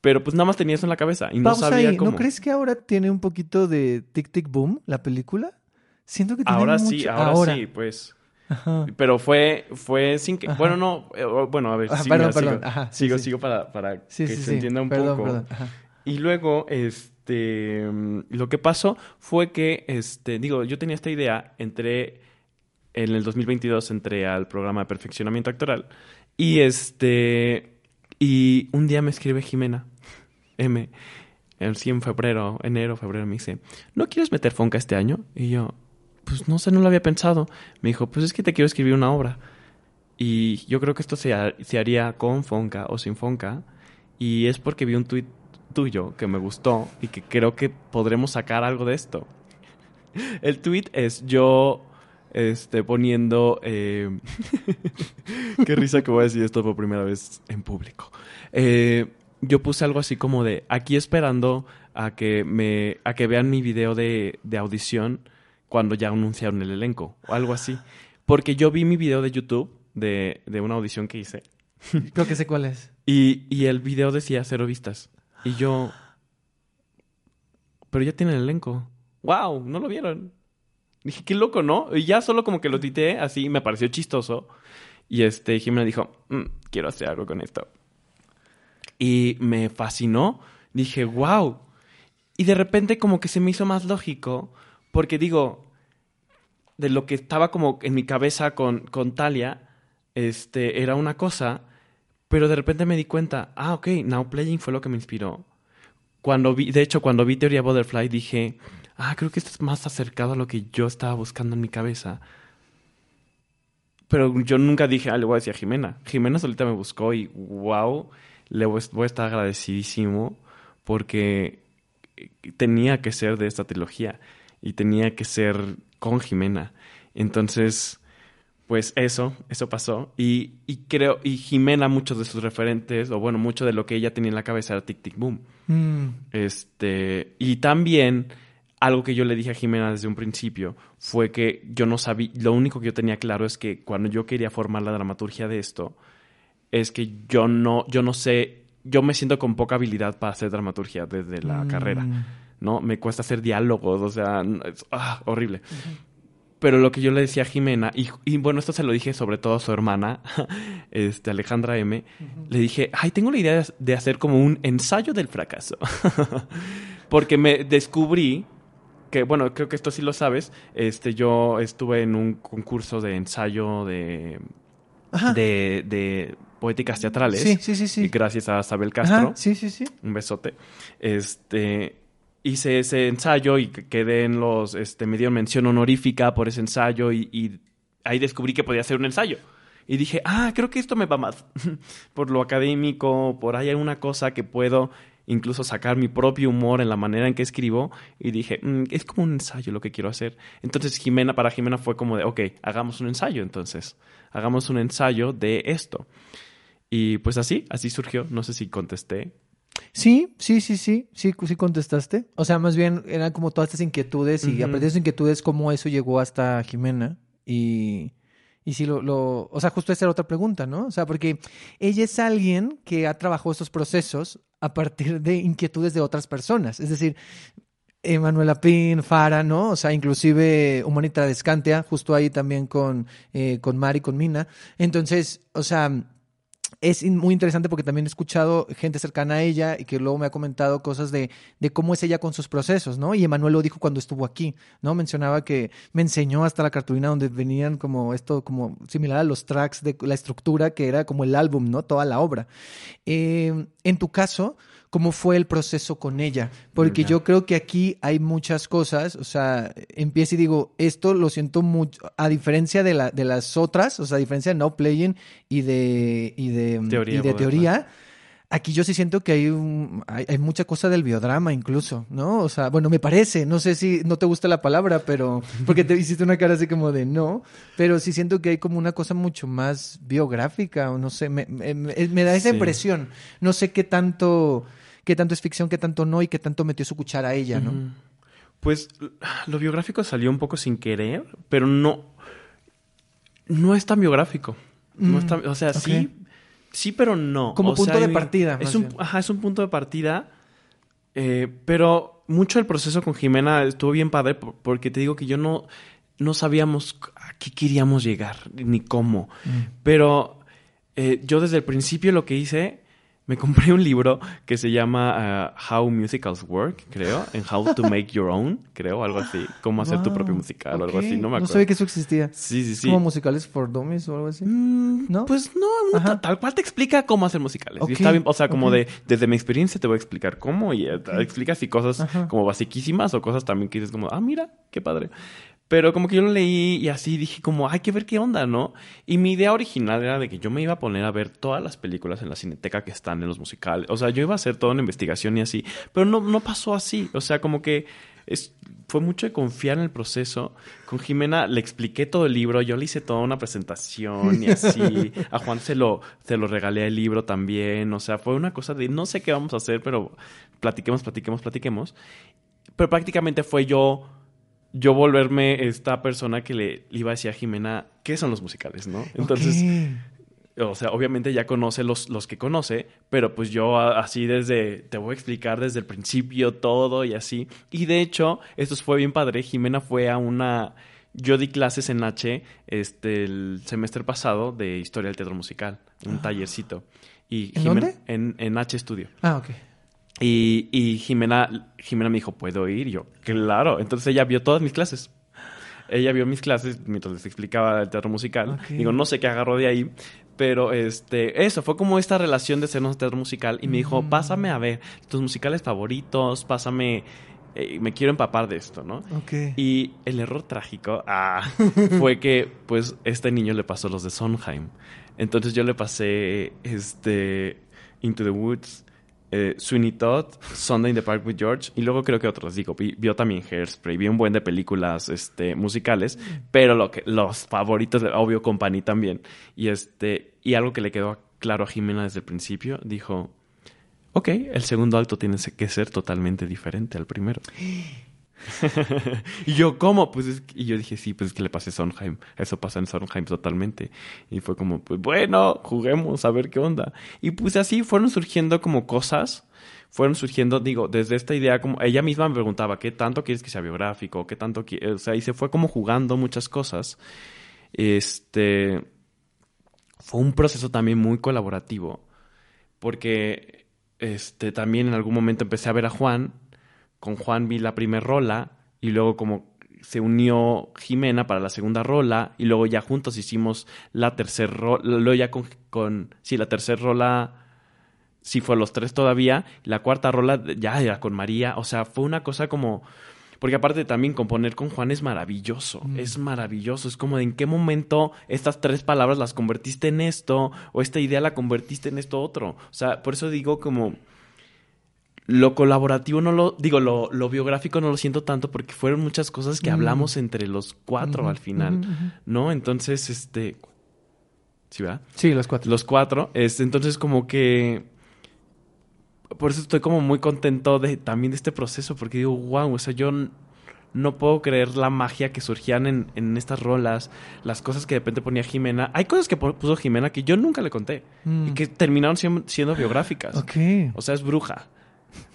Pero pues nada más tenía eso en la cabeza y no Pausa sabía ahí. cómo. ¿No crees que ahora tiene un poquito de Tic Tic Boom, la película? Siento que tiene Ahora mucho... sí, ahora, sí, pues. Ajá. Pero fue, fue sin que. Ajá. Bueno, no. eh, bueno, a ver. Ah, sí, perdón, mira, perdón. Sigo, Ajá, sí, sigo, sigo para, para que se entienda un perdón, poco. Y luego, este. mm, Lo que pasó fue que, este. Digo, yo tenía esta idea, entré. En el 2022 entré al programa de perfeccionamiento actoral. Y este. Y un día me escribe Jimena M. El 100 febrero, enero, febrero, me dice: ¿No quieres meter Fonca este año? Y yo, pues no sé, no lo había pensado. Me dijo, pues es que te quiero escribir una obra. Y yo creo que esto se, ha- se haría con Fonca o sin Fonca. Y es porque vi un tuit tuyo que me gustó y que creo que podremos sacar algo de esto. El tuit es yo este, poniendo... eh, Qué risa que voy a decir esto por primera vez en público. Eh, yo puse algo así como de aquí esperando a que me a que vean mi video de, de audición cuando ya anunciaron el elenco o algo así. Porque yo vi mi video de YouTube de, de una audición que hice Creo que sé cuál es. y, y el video decía cero vistas. Y yo. Pero ya tienen el elenco. ¡Wow! No lo vieron. Dije, qué loco, ¿no? Y ya solo como que lo tuiteé así, me pareció chistoso. Y este, Jimena dijo, "Mm, quiero hacer algo con esto. Y me fascinó. Dije, wow. Y de repente como que se me hizo más lógico. Porque digo, de lo que estaba como en mi cabeza con, con Talia, este, era una cosa. Pero de repente me di cuenta, ah, ok, Now Playing fue lo que me inspiró. Cuando vi, de hecho, cuando vi Teoría Butterfly dije, ah, creo que esto es más acercado a lo que yo estaba buscando en mi cabeza. Pero yo nunca dije, ah, le voy a decir a Jimena. Jimena solita me buscó y wow, le voy, a estar agradecidísimo porque tenía que ser de esta trilogía y tenía que ser con Jimena. Entonces, pues eso, eso pasó. Y, y creo, y Jimena, muchos de sus referentes, o bueno, mucho de lo que ella tenía en la cabeza era Tic Tic Boom. Mm, Este, y también algo que yo le dije a Jimena desde un principio fue que yo no sabía, lo único que yo tenía claro es que cuando yo quería formar la dramaturgia de esto, es que yo no, yo no sé, yo me siento con poca habilidad para hacer dramaturgia desde la Mm. carrera, ¿no? Me cuesta hacer diálogos, o sea, es ah, horrible. Pero lo que yo le decía a Jimena, y, y bueno, esto se lo dije sobre todo a su hermana, este, Alejandra M., le dije, ay, tengo la idea de hacer como un ensayo del fracaso. Porque me descubrí que, bueno, creo que esto sí lo sabes, este, yo estuve en un concurso de ensayo de, Ajá. de, de poéticas teatrales. Sí, sí, sí, sí. Y gracias a Sabel Ajá, Castro. sí, sí, sí. Un besote. Este. Hice ese ensayo y que- quedé en los. Este, me dieron mención honorífica por ese ensayo y, y ahí descubrí que podía hacer un ensayo. Y dije, ah, creo que esto me va más. por lo académico, por ahí hay una cosa que puedo incluso sacar mi propio humor en la manera en que escribo. Y dije, "Mm, es como un ensayo lo que quiero hacer. Entonces, Jimena, para Jimena fue como de, ok, hagamos un ensayo entonces. Hagamos un ensayo de esto. Y pues así, así surgió. No sé si contesté. Sí, sí, sí, sí, sí, sí contestaste. O sea, más bien eran como todas estas inquietudes y Ujú. a partir de esas inquietudes cómo eso llegó hasta Jimena y, y sí lo, lo, o sea, justo esa era otra pregunta, ¿no? O sea, porque ella es alguien que ha trabajado estos procesos a partir de inquietudes de otras personas, es decir, Emanuela Pin, Fara, ¿no? O sea, inclusive Humanita Descantea, justo ahí también con, eh, con Mari, con Mina. Entonces, o sea, es muy interesante porque también he escuchado gente cercana a ella y que luego me ha comentado cosas de, de cómo es ella con sus procesos, ¿no? Y Emanuel lo dijo cuando estuvo aquí, ¿no? Mencionaba que me enseñó hasta la cartulina donde venían como esto, como similar a los tracks de la estructura que era como el álbum, ¿no? Toda la obra. Eh, en tu caso, ¿cómo fue el proceso con ella? Porque yo creo que aquí hay muchas cosas, o sea, empiezo y digo, esto lo siento mucho, a diferencia de, la, de las otras, o sea, a diferencia de No Playing y de, y de, Teoría y de teoría, aquí yo sí siento que hay, un- hay, hay mucha cosa del biodrama incluso, ¿no? O sea, bueno, me parece, no sé si no te gusta la palabra, pero, porque te hiciste una cara así como de no, pero sí siento que hay como una cosa mucho más biográfica, o no sé, me, me- me- me da esa Sí. impresión, no sé qué tanto, qué tanto es ficción, qué tanto no, y qué tanto metió su cuchara a ella, ¿no? Pues lo biográfico salió un poco sin querer, pero no. No es tan biográfico. No Mm, es tan- o sea, sí. Sí, pero no. Como O punto sea, de partida, Es un, ajá, es un punto de partida. eh, pero mucho el proceso con Jimena estuvo bien padre por- porque te digo que yo no, no sabíamos a qué queríamos llegar ni cómo. Pero eh, yo desde el principio lo que hice, me compré un libro que se llama uh, How Musicals Work, creo, en How to Make Your Own, creo, algo así, cómo hacer tu propio musical o algo así, no me acuerdo. sabía que eso existía. Sí, sí, ¿Es sí. como musicales for dummies o algo así? Mm, ¿No? Pues no, no tal cual te explica cómo hacer musicales. Ok, Y está bien, o sea, como de, desde mi experiencia te voy a explicar cómo y eh, te explicas y cosas Ajá. como basiquísimas o cosas también que dices como, ah, mira, qué padre. Pero como que yo lo leí y así dije como, hay que ver qué onda, ¿no? Y mi idea original era de que yo me iba a poner a ver todas las películas en la cineteca que están en los musicales. O sea, yo iba a hacer toda una investigación y así. Pero no, no pasó así. O sea, como que es, fue mucho de confiar en el proceso. Con Jimena le expliqué todo el libro, yo le hice toda una presentación y así. A Juan se lo, se lo regalé el libro también. O sea, fue una cosa de no sé qué vamos a hacer, pero platiquemos, platiquemos, platiquemos. Pero prácticamente fue yo, yo volverme esta persona que le, le iba a decir a Jimena qué son los musicales, ¿no? Entonces, o sea, obviamente ya conoce los, los que conoce, pero pues yo a- así desde, te voy a explicar desde el principio todo y así. Y de hecho, esto fue bien padre. Jimena fue a una, yo di clases en H este, el semestre pasado de Historia del Teatro Musical, un tallercito. Y ¿En Jimen- dónde? En, en H Studio. Ah, ok. Y, y Jimena, Jimena me dijo, ¿puedo ir? Y yo, claro. Entonces ella vio todas mis clases. Ella vio mis clases mientras les explicaba el teatro musical. Digo, no sé qué agarró de ahí. Pero este, eso, fue como esta relación de hacernos teatro musical. Y me dijo, Mm. pásame a ver tus musicales favoritos, pásame, eh, me quiero empapar de esto, ¿no? Ok. Y el error trágico ah, fue que, pues, este niño le pasó los de Sondheim. Entonces yo le pasé, este, Into the Woods eh, Sweeney Todd, Sunday in the Park with George, y luego creo que otros, digo, vi- vio también Hairspray, vio un buen de películas este, musicales, pero lo que, los favoritos, obvio, Company también. Y, este, y algo que le quedó claro a Jimena desde el principio, dijo, ok, el segundo acto tiene que ser totalmente diferente al primero. y yo, ¿cómo? Pues y yo dije, sí, pues es que le pasé a Sondheim. Eso pasa en Sondheim totalmente. Y fue como, pues bueno, juguemos a ver qué onda. Y pues así fueron surgiendo como cosas. Fueron surgiendo, digo, desde esta idea, como ella misma me preguntaba, ¿qué tanto quieres que sea biográfico? ¿Qué tanto quieres? O sea, y se fue como jugando muchas cosas. Este. Fue un proceso también muy colaborativo. Porque este, también en algún momento empecé a ver a Juan. Con Juan vi la primera rola. Y luego como se unió Jimena para la segunda rola. Y luego ya juntos hicimos la tercera rola. Luego ya con, con... Sí, la tercera rola... Sí fue los tres todavía. La cuarta rola ya era con María. O sea, fue una cosa como... Porque aparte también componer con Juan es maravilloso, Mm. es maravilloso, es como de en qué momento estas tres palabras las convertiste en esto o esta idea la convertiste en esto otro. O sea, por eso digo como lo colaborativo no lo digo, lo, lo biográfico no lo siento tanto porque fueron muchas cosas que Mm. hablamos entre los cuatro al final. ¿no? Entonces, este ¿Sí, verdad? Sí, los cuatro. Los cuatro. Este, entonces, como que. Por eso estoy como muy contento de también de este proceso, porque digo, wow, o sea, yo no puedo creer la magia que surgían en, en estas rolas, las cosas que de repente ponía Jimena. Hay cosas que pu- puso Jimena que yo nunca le conté Mm. y que terminaron siendo biográficas. Ok. O sea, es bruja.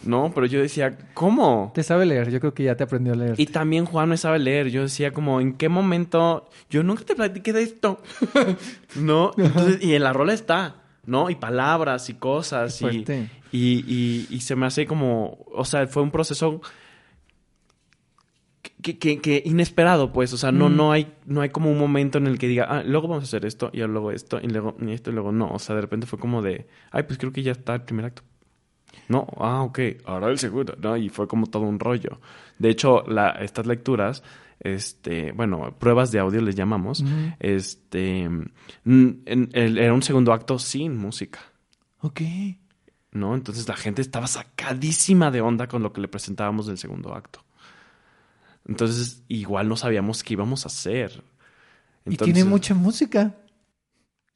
No, pero yo decía, ¿cómo? Te sabe leer, yo creo que ya te aprendió a leer. Y también Juan me sabe leer. Yo decía como, ¿en qué momento? Yo nunca te platiqué de esto. ¿No? Entonces, y en la rola está, ¿no? Y palabras y cosas. Y, y, y, y se me hace como, o sea, fue un proceso que, que, que inesperado, pues. O sea, no, Mm. no, hay, no hay como un momento en el que diga, ah, luego vamos a hacer esto, y luego esto, y luego y esto, y luego no. O sea, de repente fue como de, ay, pues creo que ya está el primer acto. No, ah, ok, ahora el segundo, ¿no? Y fue como todo un rollo. De hecho, la, estas lecturas, este, bueno, pruebas de audio les llamamos, este, mm, en- era un segundo acto sin música, Ok. ¿no? Entonces la gente estaba sacadísima de onda con lo que le presentábamos del segundo acto. Entonces, igual no sabíamos qué íbamos a hacer. y tiene mucha música.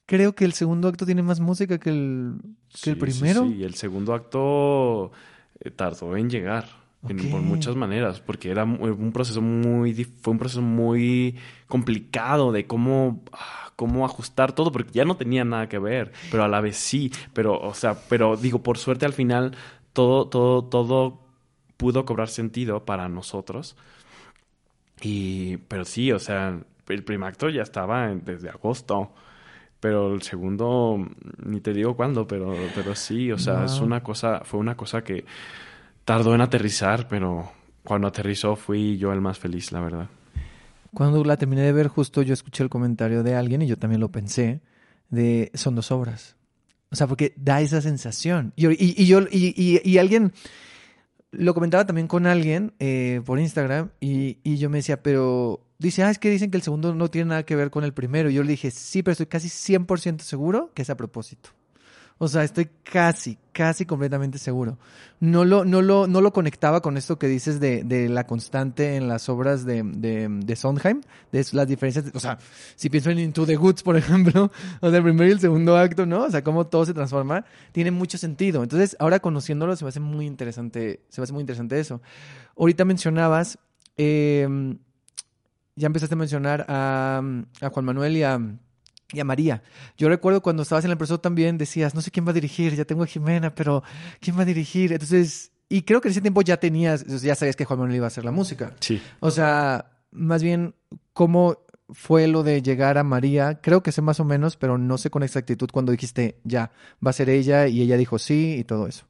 Creo que el segundo acto tiene más música que el, que el Sí, sí, primero. Sí, el segundo acto eh, tardó en llegar. en- por muchas maneras, porque era un proceso muy, fue un proceso muy complicado de cómo, ah, cómo ajustar todo, porque ya no tenía nada que ver, pero a la vez sí, pero, o sea, pero digo, por suerte al final todo, todo, todo pudo cobrar sentido para nosotros. Y, pero sí, o sea, el primer acto ya estaba desde agosto. Pero el segundo, ni te digo cuándo, pero, pero sí, o sea, es una cosa, fue una cosa que tardó en aterrizar, pero cuando aterrizó fui yo el más feliz, la verdad. Cuando la terminé de ver, justo yo escuché el comentario de alguien y yo también lo pensé, de son dos obras. O sea, porque da esa sensación. Y, y- y yo, y, y- y alguien lo comentaba también con alguien eh, por Instagram y, y yo me decía, pero dice, ah, es que dicen que el segundo no tiene nada que ver con el primero. Y yo le dije, sí, pero estoy casi 100% seguro que es a propósito. O sea, estoy casi, casi completamente seguro. No lo, no lo, no lo conectaba con esto que dices de, de la constante en las obras de, de, de Sondheim, de las diferencias. o sea, si pienso en Into the Goods, por ejemplo, o el primero y el segundo acto, ¿no? O sea, cómo todo se transforma, tiene mucho sentido. Entonces, ahora conociéndolo, se me hace muy interesante, se me hace muy interesante eso. Ahorita mencionabas, eh, ya empezaste a mencionar a, a Juan Manuel y a, y a María. Yo recuerdo cuando estabas en el proceso también decías, no sé quién va a dirigir, ya tengo a Jimena, pero ¿quién va a dirigir? Entonces, y creo que en ese tiempo ya tenías, ya sabías que Juan Manuel iba a hacer la música. Sí. O sea, más bien, ¿cómo fue lo de llegar a María? Creo que sé más o menos, pero no sé con exactitud cuando dijiste, ya, va a ser ella, y ella dijo sí y todo eso.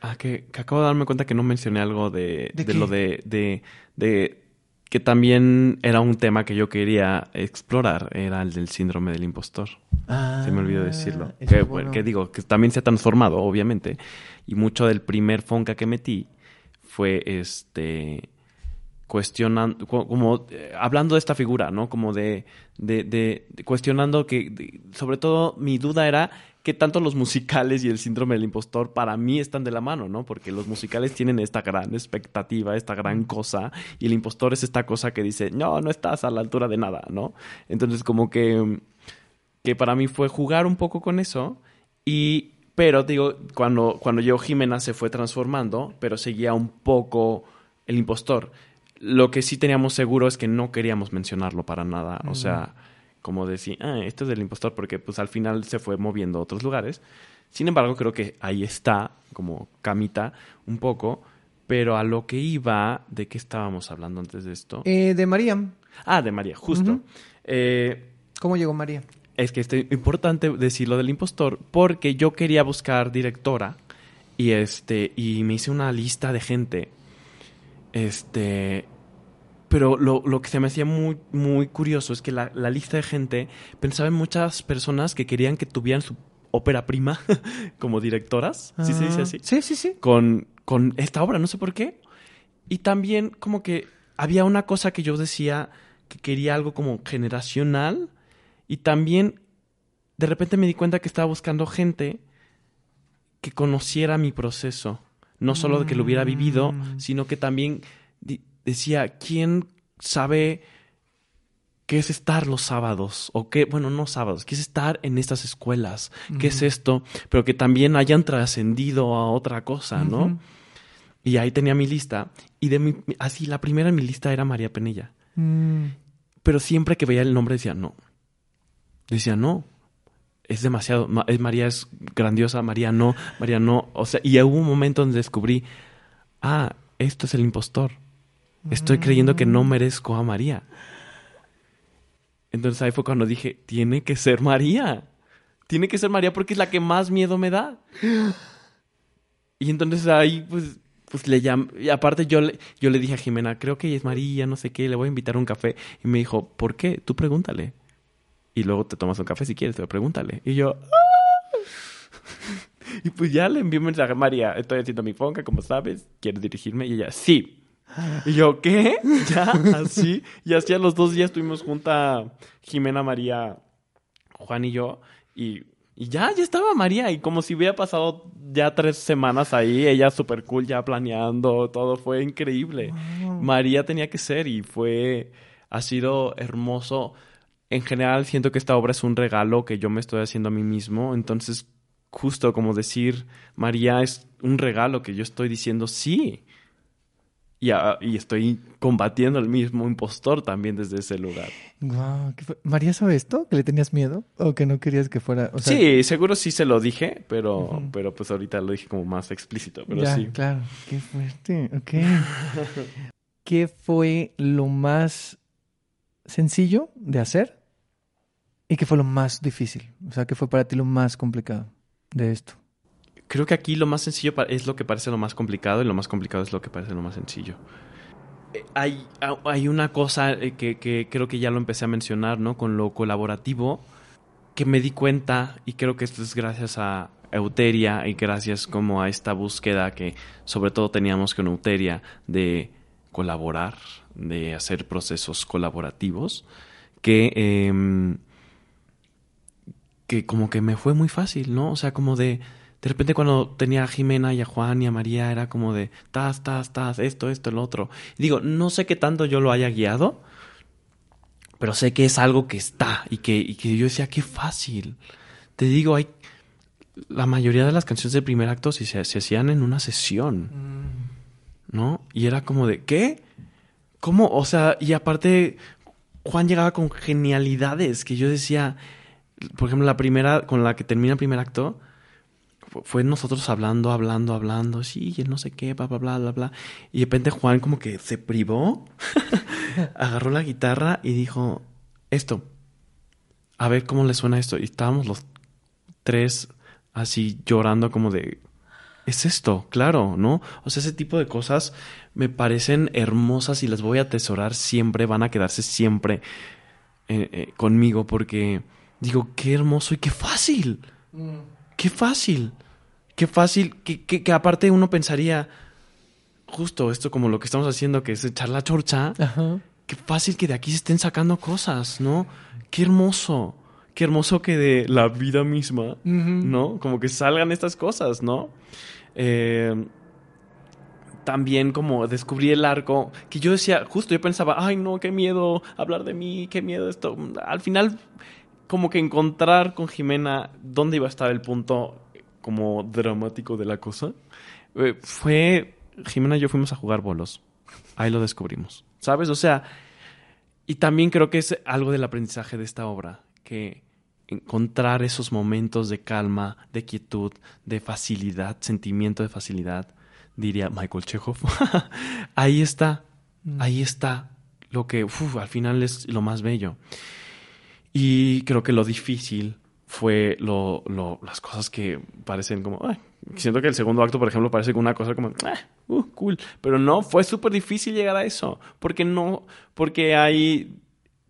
Ah, que, que acabo de darme cuenta que no mencioné algo de, ¿De de lo de, de que también era un tema que yo quería explorar, era el del síndrome del impostor. Se me olvidó decirlo. Ah, eso Que, es bueno. que digo, que también se ha transformado, obviamente. Y mucho del primer Fonca que metí fue este cuestionando, co- como eh, hablando de esta figura, ¿no? Como de, de, de- de cuestionando que, sobre todo, mi duda era que tanto los musicales y el síndrome del impostor para mí están de la mano, ¿no? Porque los musicales tienen esta gran expectativa, esta gran cosa, y el impostor es esta cosa que dice, no, no estás a la altura de nada, ¿no? Entonces como que, que para mí fue jugar un poco con eso, y, pero digo, cuando, cuando yo Jimena se fue transformando, pero seguía un poco el impostor. Lo que sí teníamos seguro es que no queríamos mencionarlo para nada, o sea como decir, ah, esto es del impostor, porque pues al final se fue moviendo a otros lugares. Sin embargo, creo que ahí está, como camita, un poco. Pero a lo que iba, ¿de qué estábamos hablando antes de esto? Eh, de María. Ah, de María, justo. Eh, ¿Cómo llegó María? es que es importante decirlo del impostor porque yo quería buscar directora y este y me hice una lista de gente este pero lo, lo que se me hacía muy muy curioso es que la, la lista de gente pensaba en muchas personas que querían que tuvieran su ópera prima como directoras sí se dice Ah, así Sí, sí, sí. con, con esta obra, no sé por qué. Y también como que había una cosa que yo decía que quería algo como generacional y también de repente me di cuenta que estaba buscando gente que conociera mi proceso, no solo de que lo hubiera vivido, Mm. sino que también decía, ¿quién sabe qué es estar los sábados? O qué, bueno, no sábados, qué es estar en estas escuelas, qué es esto, pero que también hayan trascendido a otra cosa, ¿no? Y ahí tenía mi lista. Y de mi, así, la primera en mi lista era María Penella. Mm. Pero siempre que veía el nombre decía, no. Decía, no. Es demasiado. Ma- es- María es grandiosa, María no, María no. O sea, y hubo un momento donde descubrí, ah, esto es el impostor. Estoy creyendo que no merezco a María. Entonces ahí fue cuando dije, tiene que ser María. Tiene que ser María porque es la que más miedo me da. Y entonces ahí, pues, pues le llamé. Y aparte yo le, yo le dije a Jimena, creo que ella es María, no sé qué, le voy a invitar a un café. Y me dijo, ¿por qué? Tú pregúntale. Y luego te tomas un café si quieres, pero pregúntale. Y yo, "Ah". Y pues ya le envié un mensaje a María, estoy haciendo mi fonca, como sabes, ¿quieres dirigirme? Y ella, sí. Y yo, ¿qué? Ya, así. Y así a los dos días estuvimos junta Jimena, María, Juan y yo. Y, y ya, ya estaba María. Y como si hubiera pasado ya tres semanas ahí, ella súper cool, ya planeando, todo fue increíble. María tenía que ser y fue, ha sido hermoso. En general siento que esta obra es un regalo que yo me estoy haciendo a mí mismo. Entonces, justo como decir, María es un regalo que yo estoy diciendo sí. Y, a- y estoy combatiendo al mismo impostor también desde ese lugar. Guau, ¿qué fue? ¿María sabe esto? ¿Que le tenías miedo? ¿O que no querías que fuera? O sea, sí, seguro sí se lo dije, pero, pero pues ahorita lo dije como más explícito, pero ya, sí. claro. Qué fuerte. Ok. ¿Qué fue lo más sencillo de hacer? ¿Y qué fue lo más difícil? O sea, ¿qué fue para ti lo más complicado de esto? Creo que aquí lo más sencillo es lo que parece lo más complicado y lo más complicado es lo que parece lo más sencillo. Eh, Hay, ha- hay una cosa eh, que, que creo que ya lo empecé a mencionar, ¿no? Con lo colaborativo, que me di cuenta, y creo que esto es gracias a Euteria y gracias como a esta búsqueda que sobre todo teníamos con Euteria de colaborar, de hacer procesos colaborativos, que... em, que como que me fue muy fácil, ¿no? O sea, como de... De repente cuando tenía a Jimena y a Juan y a María era como de... Tas, tas, tas, esto, esto, el otro. Y digo, no sé qué tanto yo lo haya guiado, pero sé que es algo que está y que, y que yo decía, qué fácil. Te digo, hay... La mayoría de las canciones del primer acto se, se, hacían en una sesión, ¿no? Y era como de, ¿qué? ¿Cómo? O sea, y aparte, Juan llegaba con genialidades que yo decía, por ejemplo, la primera con la que termina el primer acto fue nosotros hablando, hablando, hablando, sí, y el no sé qué, bla, bla, bla, bla, bla. Y de repente Juan como que se privó, agarró la guitarra y dijo, esto, a ver cómo le suena esto. Y estábamos los tres así llorando como de, es esto, claro, ¿no? O sea, ese tipo de cosas me parecen hermosas y las voy a atesorar siempre, van a quedarse siempre eh, eh, conmigo porque digo, qué hermoso y qué fácil, qué fácil, qué fácil, que, que, que aparte uno pensaría, justo esto como lo que estamos haciendo, que es echar la chorcha, Ajá. qué fácil que de aquí se estén sacando cosas, ¿no? Qué hermoso, qué hermoso que de la vida misma. ¿no? Como que salgan estas cosas, ¿no? Eh, también como descubrí el arco, que yo decía, justo yo pensaba, ay no, qué miedo hablar de mí, qué miedo esto. Al final, como que encontrar con Jimena dónde iba a estar el punto como dramático de la cosa, eh, fue, Jimena y yo fuimos a jugar bolos. Ahí lo descubrimos, ¿sabes? O sea, y también creo que es algo del aprendizaje de esta obra, que encontrar esos momentos de calma, de quietud, de facilidad, sentimiento de facilidad, diría Michael Chekhov. ahí está, ahí está lo que uf, al final es lo más bello. Y creo que lo difícil fue lo, lo- las cosas que parecen como... ay, siento que el segundo acto, por ejemplo, parece una cosa como... "Ah, uh, cool. Pero no, fue súper difícil llegar a eso. Porque no... Porque hay...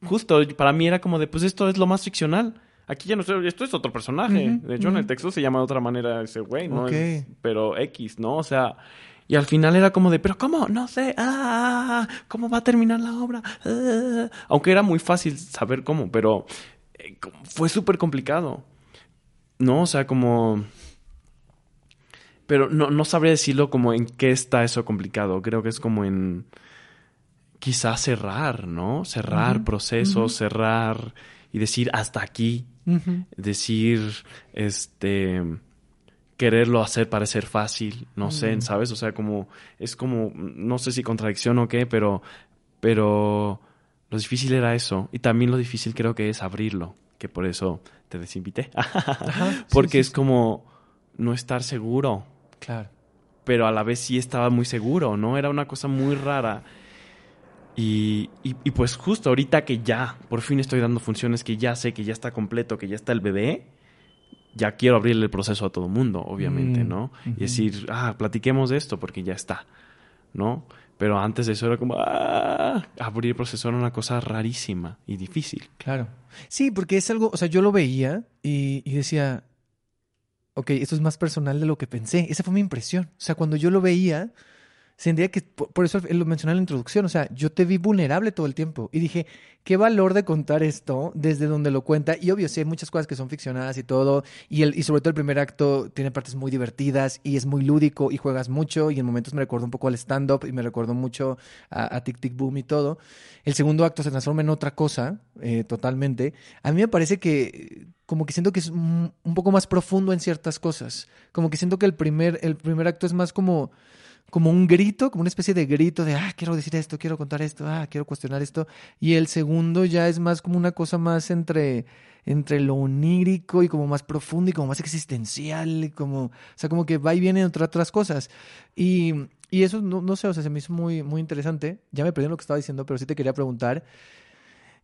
Justo, para mí era como de, pues esto es lo más ficcional. Aquí ya no sé, esto es otro personaje. Ujú, de hecho, en el texto se llama de otra manera ese güey, ¿no? Ok. Es- pero X, ¿no? O sea... Y al final era como de, pero ¿cómo? No sé, ah, ¿cómo va a terminar la obra? Ah". Aunque era muy fácil saber cómo, pero fue súper complicado. ¿No? O sea, como... Pero no, no sabría decirlo como en qué está eso complicado. Creo que es como en... Quizás cerrar, ¿no? Cerrar procesos, cerrar y decir hasta aquí. Decir, este... Quererlo hacer parecer fácil, no sé. ¿sabes? O sea, como... Es como... No sé si contradicción o qué, pero... Pero... Lo difícil era eso. Y también lo difícil creo que es abrirlo. Que por eso te desinvité. Ajá, Porque sí, es sí. como no estar seguro, Claro. pero a la vez sí estaba muy seguro, ¿no? Era una cosa muy rara. Y, y- y pues justo ahorita que ya, por fin estoy dando funciones, que ya sé que ya está completo, que ya está el bebé, ya quiero abrirle el proceso a todo mundo, obviamente, Mm, ¿no? Y decir, ah, platiquemos de esto porque ya está, ¿no? Pero antes de eso era como, ah, abrir era una cosa rarísima y difícil. Claro. Sí, porque es algo, o sea, yo lo veía y, y decía, ok, esto es más personal de lo que pensé. Esa fue mi impresión. O sea, cuando yo lo veía, sentía que, por, eso lo mencioné en la introducción, o sea, yo te vi vulnerable todo el tiempo y dije, qué valor de contar esto desde donde lo cuenta. Y obvio, sí, hay muchas cosas que son ficcionadas y todo, y, el, y sobre todo el primer acto tiene partes muy divertidas y es muy lúdico y juegas mucho y en momentos me recordó un poco al stand-up y me recordó mucho a, a Tic Tic Boom y todo. El segundo acto se transforma en otra cosa, eh, totalmente. A mí me parece que, como que siento que es un, un poco más profundo en ciertas cosas. Como que siento que el primer, el primer acto es más como, como un grito, como una especie de grito de, ah, quiero decir esto, quiero contar esto, ah, quiero cuestionar esto. Y el segundo ya es más como una cosa más entre, entre lo onírico y como más profundo y como más existencial, y como, o sea, como que va y viene entre otras cosas. Y, y eso, no, no sé, o sea, se me hizo muy, muy interesante. Ya me perdí en lo que estaba diciendo, pero sí te quería preguntar.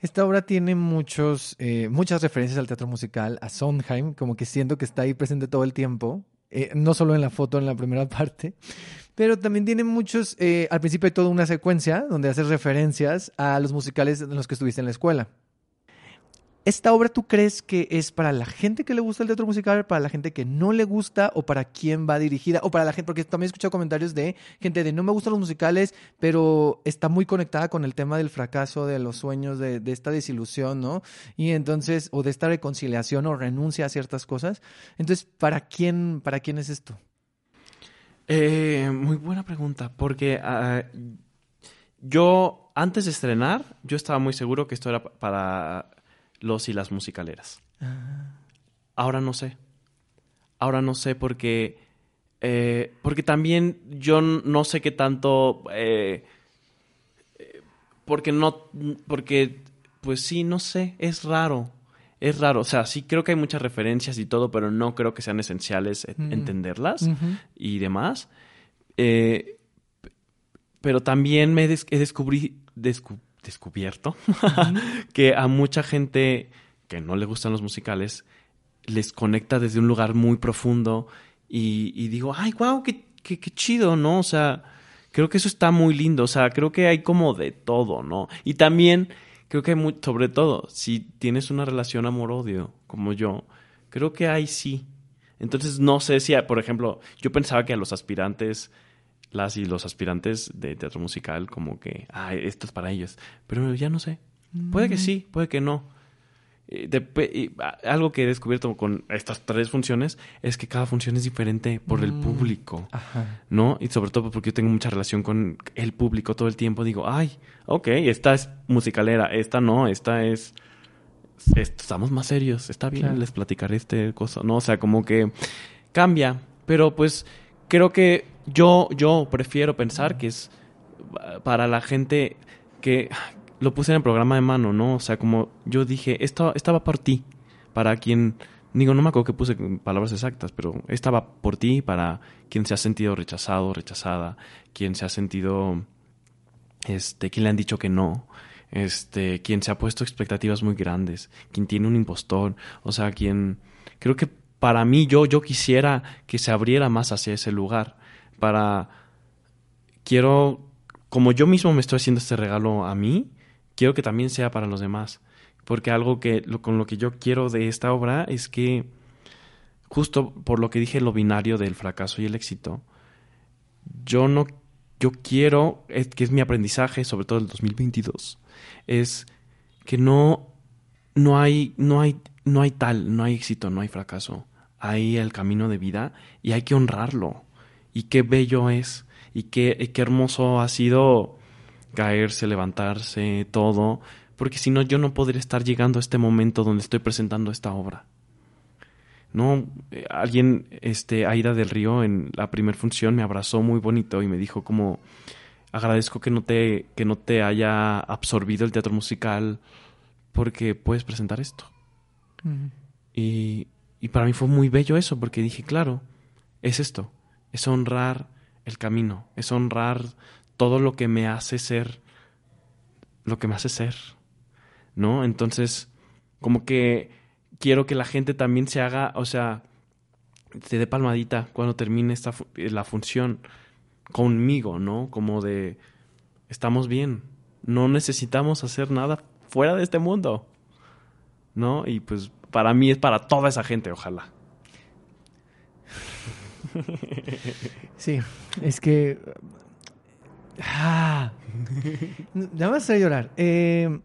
Esta obra tiene muchos, eh, muchas referencias al teatro musical, a Sondheim, como que siento que está ahí presente todo el tiempo, eh, no solo en la foto, en la primera parte, pero también tiene muchos, eh, al principio hay toda una secuencia donde haces referencias a los musicales en los que estuviste en la escuela. ¿Esta obra tú crees que es para la gente que le gusta el teatro musical, para la gente que no le gusta o para quién va dirigida? O para la gente, porque también he escuchado comentarios de gente de no me gustan los musicales, pero está muy conectada con el tema del fracaso, de los sueños, de, esta desilusión, ¿no? Y entonces, o de esta reconciliación o renuncia a ciertas cosas. Entonces, ¿para quién, para quién es esto? Eh, muy buena pregunta, porque ah, yo antes de estrenar, yo estaba muy seguro que esto era pa- para los y las musicaleras. Ahora no sé. Ahora no sé porque eh, porque también yo no sé qué tanto eh, eh, porque no porque pues sí no sé es raro es raro o sea sí creo que hay muchas referencias y todo pero no creo que sean esenciales Mm. entenderlas y demás. Eh, pero también me des- he descubrí, descu- descubierto que a mucha gente que no le gustan los musicales les conecta desde un lugar muy profundo y, y digo, ay, wow, qué, qué, qué chido, ¿no? O sea, creo que eso está muy lindo, o sea, creo que hay como de todo, ¿no? Y también creo que hay muy, sobre todo, si tienes una relación amor-odio como yo, creo que hay sí. Entonces no sé si, por ejemplo, yo pensaba que a los aspirantes, las y los aspirantes de teatro musical, como que, ah, esto es para ellos. Pero ya no sé. Puede que sí, puede que no. Eh, a- algo que he descubierto con estas tres funciones es que cada función es diferente por el Mm. público. Ajá. ¿no? Y sobre todo porque yo tengo mucha relación con el público todo el tiempo. Digo, ay, ok, esta es musicalera, esta no, esta es... est- Estamos más serios, está bien, Claro. les platicaré este cosa, ¿no? O sea, como que cambia, pero pues creo que yo, yo prefiero pensar que es ah, para la gente que lo puse en el programa de mano, ¿no? O sea, como yo dije, estaba por ti, para quien, digo, no me acuerdo que puse palabras exactas, pero estaba por ti, para quien se ha sentido rechazado, rechazada, quien se ha sentido, este, quien le han dicho que no, este, quien se ha puesto expectativas muy grandes, quien tiene un impostor, o sea, quien, creo que para mí yo, yo quisiera que se abriera más hacia ese lugar, para, quiero, como yo mismo me estoy haciendo este regalo a mí, quiero que también sea para los demás. Porque algo que con lo que yo quiero de esta obra es que, justo por lo que dije, lo binario del fracaso y el éxito, yo no, yo quiero, que es mi aprendizaje, sobre todo el 2022, es que no, no hay, no hay, no hay tal, no hay éxito, no hay fracaso. Hay el camino de vida y hay que honrarlo. Y qué bello es, y qué, y qué hermoso ha sido caerse, levantarse, todo, porque si no yo no podría estar llegando a este momento donde estoy presentando esta obra. No, Eh, alguien, este, Aida del Río, en la primera función me abrazó muy bonito y me dijo como agradezco que no te, que no te haya absorbido el teatro musical porque puedes presentar esto. Y, y para mí fue muy bello eso, porque dije, claro, es esto, es honrar el camino, es honrar todo lo que me hace ser, lo que me hace ser, ¿no? Entonces, como que quiero que la gente también se haga, o sea, se dé palmadita cuando termine esta eh, la función conmigo, ¿no? Como de, estamos bien, no necesitamos hacer nada fuera de este mundo. ¿no? Y pues para mí es para toda esa gente, ojalá. Sí, es que. Ah, nada más a llorar. Eh,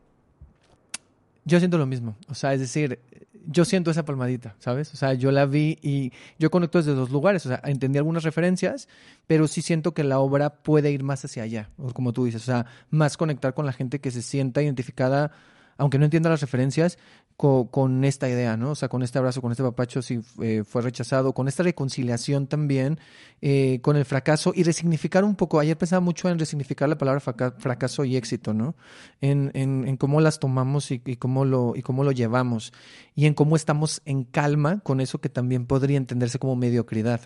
yo siento lo mismo. O sea, es decir, yo siento esa palmadita, ¿sabes? O sea, yo la vi y yo conecto desde dos lugares. O sea, entendí algunas referencias, pero sí siento que la obra puede ir más hacia allá, o como tú dices. O sea, más conectar con la gente que se sienta identificada, aunque no entienda las referencias, co- con, esta idea, ¿no? O sea, con este abrazo, con este papacho si eh, fue rechazado, con esta reconciliación también, eh, con el fracaso y resignificar un poco. Ayer pensaba mucho en resignificar la palabra fraca- fracaso y éxito, ¿no? En, en, en cómo las tomamos y, y cómo lo, y cómo lo llevamos. Y en cómo estamos en calma con eso que también podría entenderse como mediocridad.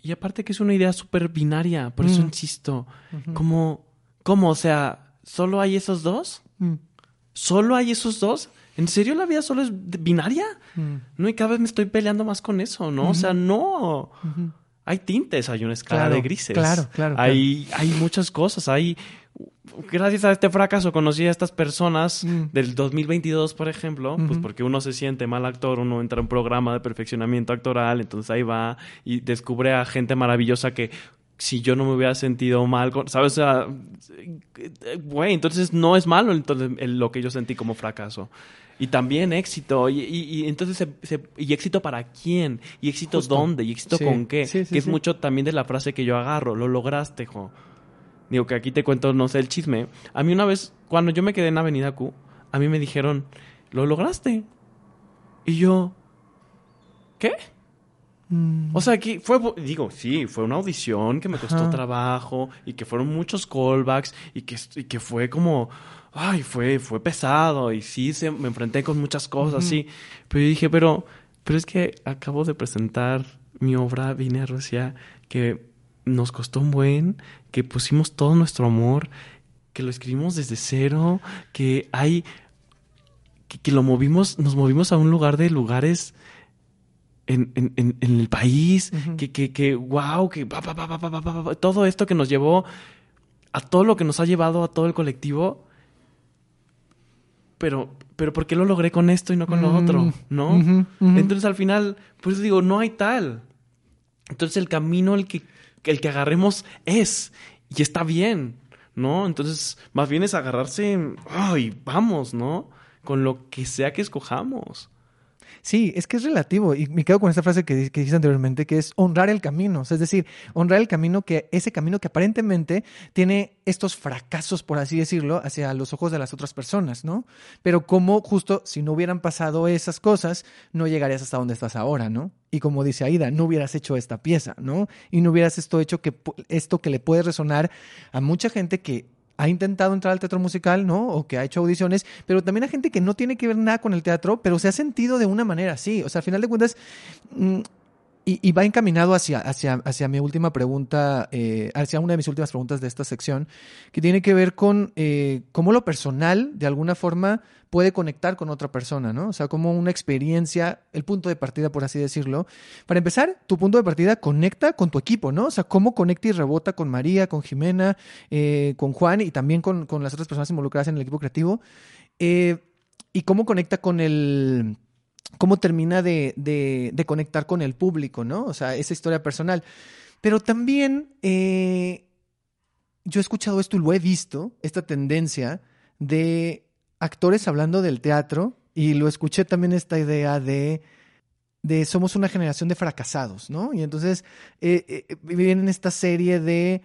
Y aparte que es una idea súper binaria, por eso Mm. insisto. ¿Cómo, ¿Cómo? O sea, ¿solo hay esos dos? ¿Solo hay esos dos? ¿En serio la vida solo es binaria? No, y cada vez me estoy peleando más con eso, ¿no? O sea, no. Hay tintes, hay una escala Claro, de grises. claro, claro, Hay, hay muchas cosas, hay... Gracias a este fracaso conocí a estas personas Mm. del 2022, por ejemplo, pues porque uno se siente mal actor, uno entra a un programa de perfeccionamiento actoral, entonces ahí va y descubre a gente maravillosa que si yo no me hubiera sentido mal, ¿sabes? O sea, güey, entonces no es malo entonces, lo que yo sentí como fracaso. Y también éxito. Y, y- y entonces, se- se- ¿y éxito para quién? ¿Y éxito Justo. dónde? ¿Y éxito Sí, con qué? sí, sí, que es mucho también de la frase que yo agarro. Lo lograste, jo. Digo que aquí te cuento, no sé, el chisme. A mí una vez, cuando yo me quedé en Avenida Q, a mí me dijeron, lo lograste. Y yo, ¿qué? Mm. O sea, que fue, digo, sí, fue una audición que me costó Ajá. trabajo y que fueron muchos callbacks y que, y que fue como, ay, fue, fue pesado y sí, se, me enfrenté con muchas cosas, sí. Pero yo dije, pero, pero es que acabo de presentar mi obra, vine a Rusia, que nos costó un buen, que pusimos todo nuestro amor, que lo escribimos desde cero, que hay, que, que lo movimos, nos movimos a un lugar de lugares en, en, en el país, que, que, que, wow, que bah, bah, bah, todo esto que nos llevó a todo lo que nos ha llevado a todo el colectivo, pero, pero ¿por qué lo logré con esto y no con lo otro? ¿No? Entonces al final, por eso digo, no hay tal. Entonces el camino el que, el que agarremos es y está bien, ¿no? Entonces más bien es agarrarse, ay, vamos, ¿no? Con lo que sea que escojamos. Sí, es que es relativo. Y me quedo con esta frase que, que dijiste anteriormente, que es honrar el camino. Es decir, honrar el camino que, ese camino que aparentemente tiene estos fracasos, por así decirlo, hacia los ojos de las otras personas, ¿no? Pero como justo si no hubieran pasado esas cosas, no llegarías hasta donde estás ahora, ¿no? Y como dice Aida, no hubieras hecho esta pieza, ¿no? Y no hubieras esto hecho que esto que le puede resonar a mucha gente que ha intentado entrar al teatro musical, ¿no? O que ha hecho audiciones, pero también a gente que no tiene que ver nada con el teatro, pero se ha sentido de una manera así. O sea, al final de cuentas, mm, y, va encaminado hacia, hacia, hacia mi última pregunta, eh, hacia una de mis últimas preguntas de esta sección, que tiene que ver con eh, cómo lo personal, de alguna forma, puede conectar con otra persona, ¿no? O sea, como una experiencia, el punto de partida, por así decirlo. Para empezar, tu punto de partida conecta con tu equipo, ¿no? O sea, cómo conecta y rebota con María, con Jimena, eh, con Juan y también con, con las otras personas involucradas en el equipo creativo. Eh, y cómo conecta con el cómo termina de, de- conectar con el público, ¿no? O sea, esa historia personal. Pero también eh, yo he escuchado esto y lo he visto, esta tendencia de actores hablando del teatro, y lo escuché también esta idea de, de somos una generación de fracasados, ¿no? Y entonces eh, eh, vienen esta serie de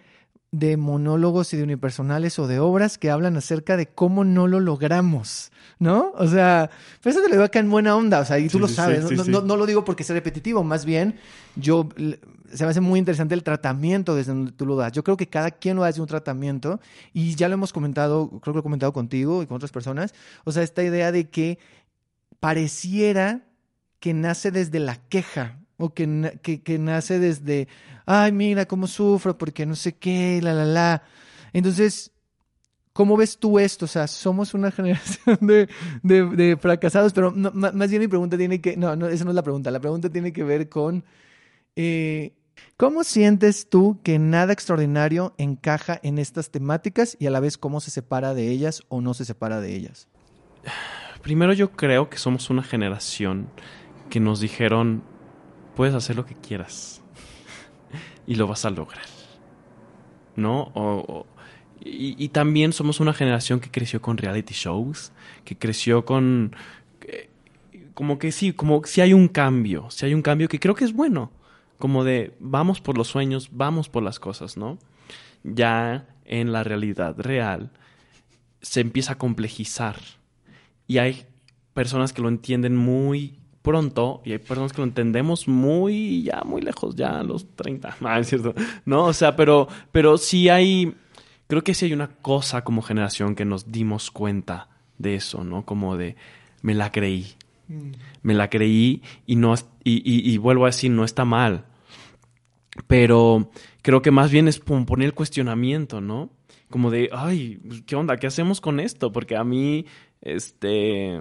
de monólogos y de unipersonales o de obras que hablan acerca de cómo no lo logramos, ¿no? O sea, pero eso te lo digo acá en buena onda, o sea, y tú Sí, lo sabes, sí, no, sí, no- sí. no- no lo digo porque sea repetitivo, más bien yo se me hace muy interesante el tratamiento desde donde tú lo das. Yo creo que cada quien lo desde un tratamiento y ya lo hemos comentado, creo que lo he comentado contigo y con otras personas, o sea, esta idea de que pareciera que nace desde la queja o que, que, que nace desde, ay, mira cómo sufro porque no sé qué, la, la, la. Entonces, ¿cómo ves tú esto? O sea, somos una generación de, de, fracasados, pero no, más bien mi pregunta tiene que, no, no, esa no es la pregunta, la pregunta tiene que ver con, eh, ¿cómo sientes tú que nada extraordinario encaja en estas temáticas y a la vez cómo se separa de ellas o no se separa de ellas? Primero yo creo que somos una generación que nos dijeron, puedes hacer lo que quieras y lo vas a lograr. ¿No? O- y también somos una generación que creció con reality shows, que creció con... eh, Como que sí, como si hay un cambio, si hay un cambio que creo que es bueno, como de vamos por los sueños, vamos por las cosas, ¿no? Ya en la realidad real se empieza a complejizar y hay personas que lo entienden muy pronto y hay personas que lo entendemos muy ya muy lejos ya a los 30 no es cierto no o sea pero pero sí hay creo que sí hay una cosa como generación que nos dimos cuenta de eso no como de me la creí me la creí y no y, y- y vuelvo a decir no está mal pero creo que más bien es poner el cuestionamiento, ¿no? Como de, ay, ¿qué onda? ¿Qué hacemos con esto? Porque a mí, este,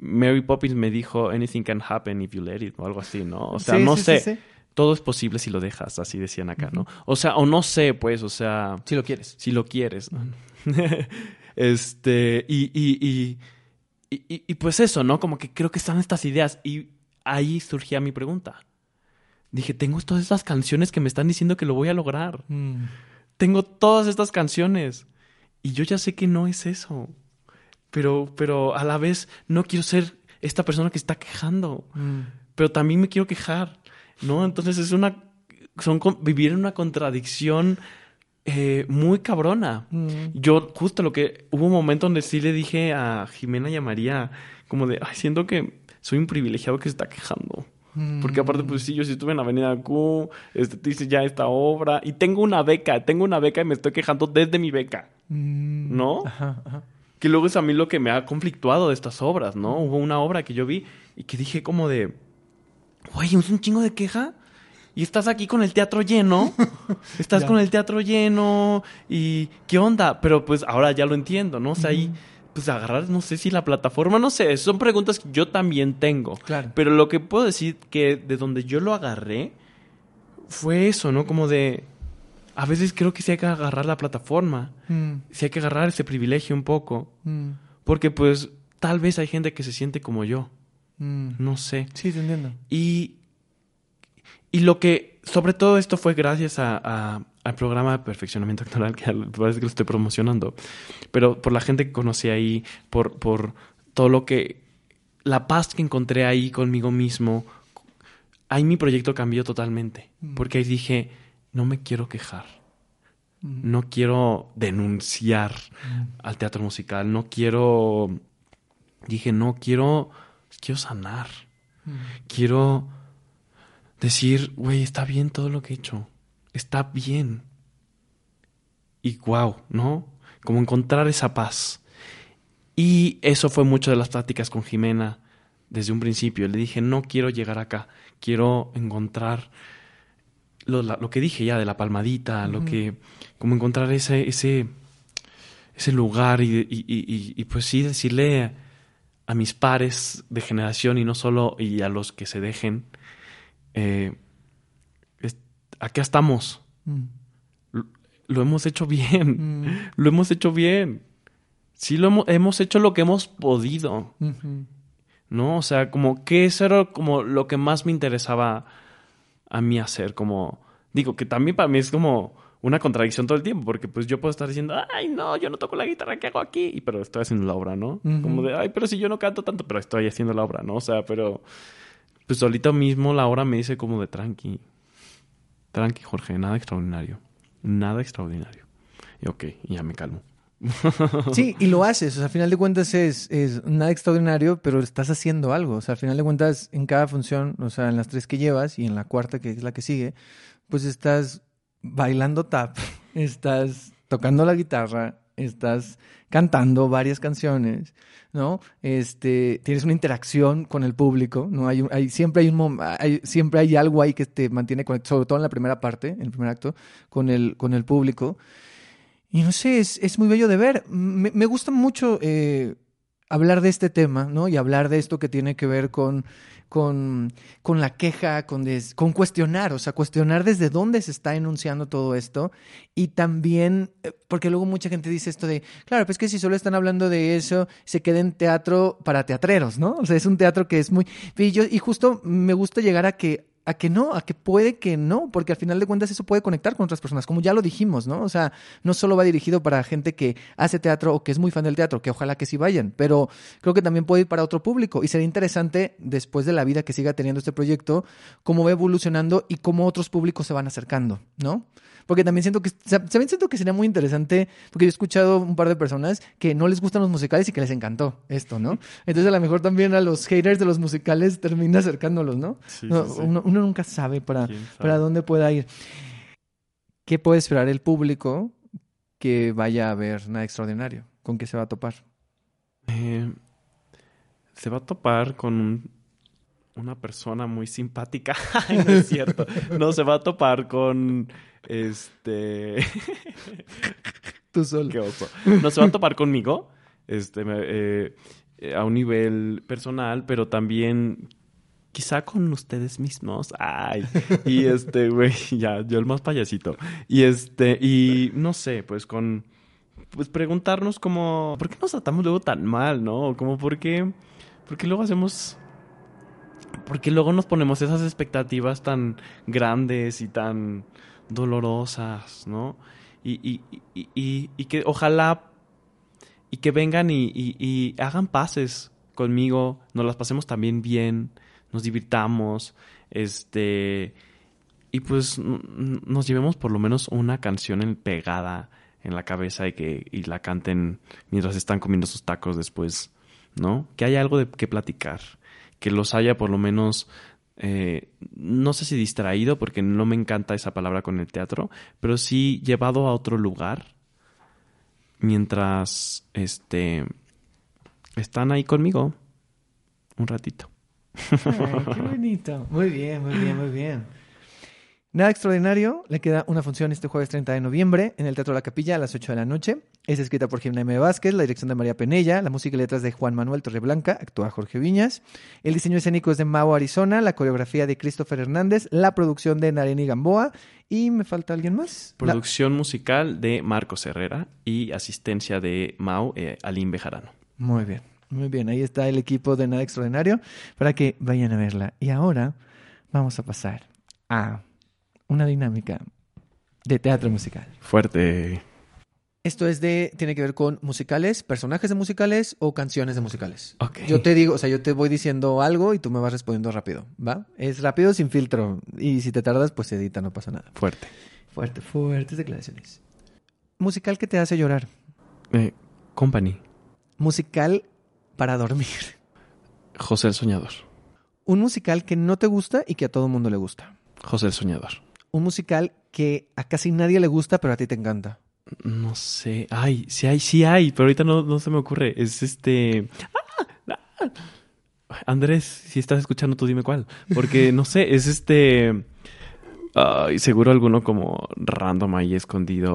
Mary Poppins me dijo, anything can happen if you let it, o algo así, ¿no? O sea, Sí, no sí, sé, sí, todo es posible si lo dejas, así decían acá, ¿no? O sea, o no sé, pues, o sea, Si lo quieres. si lo quieres. ¿no? este, y, y, y, y, y- y pues eso, ¿no? Como que creo que están estas ideas. Y ahí surgía mi pregunta. Dije, tengo todas estas canciones que me están diciendo que lo voy a lograr. Mm. Tengo todas estas canciones. Y yo ya sé que no es eso. Pero, pero a la vez no quiero ser esta persona que está quejando. Mm. Pero también me quiero quejar. ¿No? Entonces es una. Son vivir en una contradicción eh, muy cabrona. Mm. Yo, justo lo que. Hubo un momento donde sí le dije a Jimena y a María, como de, ay, siento que soy un privilegiado que se está quejando. Porque aparte, pues sí, yo sí estuve en Avenida Q, este, te hice ya esta obra, y tengo una beca, tengo una beca y me estoy quejando desde mi beca, Mm. ¿no? Ajá, ajá. Que luego es a mí lo que me ha conflictuado de estas obras, ¿no? Hubo una obra que yo vi y que dije como de, güey, es un chingo de queja. Y estás aquí con el teatro lleno. Estás con el teatro lleno. ¿Y qué onda? Pero pues ahora ya lo entiendo, ¿no? O sea, ahí, pues agarrar, no sé si la plataforma, no sé. Son preguntas que yo también tengo. Claro. Pero lo que puedo decir que de donde yo lo agarré fue eso, ¿no? Como de, a veces creo que sí hay que agarrar la plataforma. Mm. Sí hay que agarrar ese privilegio un poco. Mm. Porque pues tal vez hay gente que se siente como yo, Mm. no sé. Sí, te entiendo. Y, y lo que, sobre todo esto fue gracias a, a- al programa de perfeccionamiento actoral, que parece que lo estoy promocionando, pero por la gente que conocí ahí, por, por todo lo que, la paz que encontré ahí conmigo mismo, ahí mi proyecto cambió totalmente, Mm. porque ahí dije, no me quiero quejar, Mm. no quiero denunciar al teatro musical, no quiero, dije, no quiero, quiero sanar, Mm. quiero decir, güey, está bien todo lo que he hecho, está bien. Y wow, ¿no? Como encontrar esa paz. Y eso fue mucho de las pláticas con Jimena desde un principio. Le dije, no quiero llegar acá, quiero encontrar lo, la- lo que dije ya de la palmadita, lo que, como encontrar ese, ese, ese lugar y, y- y- y- pues sí decirle a mis pares de generación y no solo y a los que se dejen, eh, es- acá estamos, Mm. lo, lo hemos hecho bien, Mm. lo hemos hecho bien. Sí, lo hemos, hemos hecho lo que hemos podido. ¿no? O sea, como que eso era como lo que más me interesaba a mí hacer, como, digo, que también para mí es como una contradicción todo el tiempo, porque pues yo puedo estar diciendo, ay, no, yo no toco la guitarra, ¿qué hago aquí? Y, pero estoy haciendo la obra, ¿no? Como de, ay, pero si yo no canto tanto, pero estoy haciendo la obra, ¿no? O sea, pero pues solito mismo la obra me dice como de tranqui, tranqui, Jorge, nada extraordinario, nada extraordinario. Y ok, y ya me calmo. Sí, y lo haces. O sea, al final de cuentas es, es nada extraordinario, pero estás haciendo algo. O sea, al final de cuentas, en cada función, o sea, en las tres que llevas y en la cuarta, que es la que sigue, pues estás bailando tap, estás tocando la guitarra, estás cantando varias canciones, ¿no? Este, tienes una interacción con el público, ¿no? Hay, hay siempre hay un hay, siempre hay algo ahí que te mantiene conectado, sobre todo en la primera parte, en el primer acto, con el, con el público. Y no sé, es, es muy bello de ver. Me, me gusta mucho eh, hablar de este tema, ¿no? Y hablar de esto que tiene que ver con, con, con la queja, con, con cuestionar, o sea, cuestionar desde dónde se está enunciando todo esto. Y también, eh, porque luego mucha gente dice esto de, claro, pues que si solo están hablando de eso, se queda en teatro para teatreros, ¿no? O sea, es un teatro que es muy... Y, y justo me gusta llegar a que a que no, a que puede que no, porque al final de cuentas eso puede conectar con otras personas, como ya lo dijimos, ¿no? O sea, no solo va dirigido para gente que hace teatro o que es muy fan del teatro, que ojalá que sí vayan, pero creo que también puede ir para otro público y sería interesante después de la vida que siga teniendo este proyecto, cómo va evolucionando y cómo otros públicos se van acercando, ¿no? Porque también siento que también siento que sería muy interesante, porque yo he escuchado un par de personas que no les gustan los musicales y que les encantó esto, ¿no? Entonces a lo mejor también a los haters de los musicales termina acercándolos, ¿no? Sí, No, sí, sí. Uno, uno nunca sabe para, para dónde pueda ir. ¿Qué puede esperar el público que vaya a ver nada extraordinario? ¿Con qué se va a topar? Eh, se va a topar con un- una persona muy simpática. Ay, no es cierto. No, se va a topar con este. Tú solo. Qué oso. No se va a topar conmigo. Este, eh, a un nivel personal, pero también quizá con ustedes mismos. Ay. Y este, güey, ya, yo el más payasito. Y este, y no sé, pues con. Pues preguntarnos como. ¿Por qué nos tratamos luego tan mal, no? Como por qué. Porque luego hacemos. Porque luego nos ponemos esas expectativas tan grandes y tan dolorosas, ¿no? Y, y, y, y, que ojalá y que vengan y, hagan pases conmigo, nos las pasemos también bien, nos divirtamos, este y pues nos llevemos por lo menos una canción pegada en la cabeza y que y la canten mientras están comiendo sus tacos después, ¿no? Que haya algo de que platicar, que los haya por lo menos eh, no sé si distraído, porque no me encanta esa palabra con el teatro, pero sí llevado a otro lugar mientras este están ahí conmigo un ratito. Qué bonito. Muy bien, muy bien, muy bien. Nada extraordinario, le queda una función este jueves 30 de noviembre en el Teatro La Capilla a las 8 de la noche. Es escrita por Jimena M. Vázquez, la dirección de María Penella, la música y letras de Juan Manuel Torreblanca, actúa Jorge Viñas. El diseño escénico es de Mao Arizona, la coreografía de Christopher Hernández, la producción de Nareni Gamboa y me falta alguien más. La- Producción musical de Marcos Herrera y asistencia de Mau eh, Alim Bejarano. Muy bien, muy bien. Ahí está el equipo de Nada Extraordinario para que vayan a verla. Y ahora vamos a pasar a una dinámica de teatro musical. Fuerte. Esto es de, tiene que ver con musicales, personajes de musicales o canciones de musicales. Ok. Yo te digo, o sea, yo te voy diciendo algo y tú me vas respondiendo rápido, ¿va? Es rápido sin filtro. Y si te tardas, pues se edita, no pasa nada. Fuerte. Fuerte, fuertes declaraciones. Musical que te hace llorar. Eh, company. Musical para dormir. José el Soñador. Un musical que no te gusta y que a todo el mundo le gusta. José el Soñador. Un musical que a casi nadie le gusta, pero a ti te encanta. No sé. Ay, sí hay, sí hay, pero ahorita no, no se me ocurre. Es este. ¡Ah! ¡Ah! Andrés, si estás escuchando, tú dime cuál. Porque no sé, es este. Ay, seguro alguno como random ahí escondido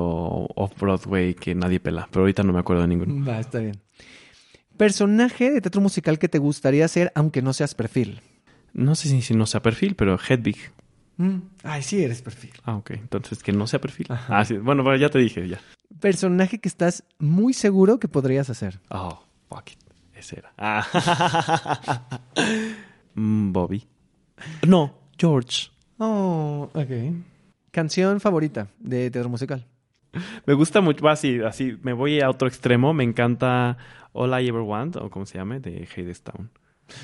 off-Broadway que nadie pela. Pero ahorita no me acuerdo de ninguno. Va, está bien. Personaje de teatro musical que te gustaría ser, aunque no seas perfil. No sé si, si no sea perfil, pero Hedwig. Mm, Ay, sí eres perfil. Ah, ok. Entonces que no sea perfil. Ajá. Ah, sí. Bueno, pero ya te dije, ya. Personaje que estás muy seguro que podrías hacer. Oh, fuck it. Ese era. Ah. Mm, Bobby. No, George. Oh, ok. Canción favorita de teatro musical. Me gusta mucho, va así, así, me voy a otro extremo, me encanta All I Ever Want, o como se llame, de Hadestown.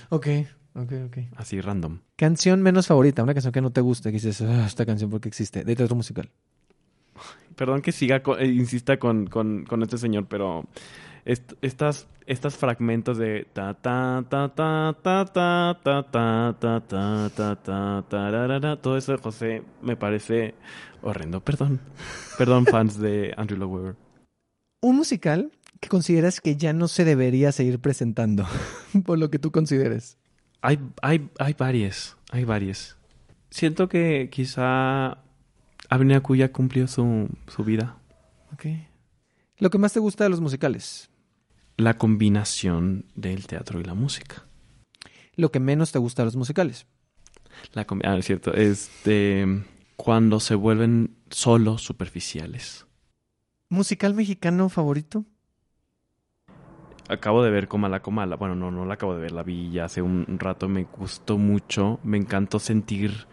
Ok, ok, ok. Así, random. Canción menos favorita, una canción que no te gusta, que dices, "Ah, esta canción porque existe, de teatro musical. Perdón que siga, eh, insista con, con, con este señor, pero est- estas, estas fragmentos de ta ta ta ta ta ta ta ta ta ta ta ta tararara, todo eso de José me parece horrendo. Perdón. Perdón, fans de Andrew Lloyd Webber. Un musical que consideras que ya no se debería seguir presentando, por lo que tú consideres. Hay, hay, hay varias, hay varias. Siento que quizá Avenida Cuya cumplió su, su vida. Ok. Lo que más te gusta de los musicales. La combinación del teatro y la música. Lo que menos te gusta de los musicales. La ah, es cierto. Este, cuando se vuelven solo superficiales. ¿Musical mexicano favorito? Acabo de ver Comala Comala. Bueno, no, no la acabo de ver. La vi ya hace un rato. Me gustó mucho. Me encantó sentir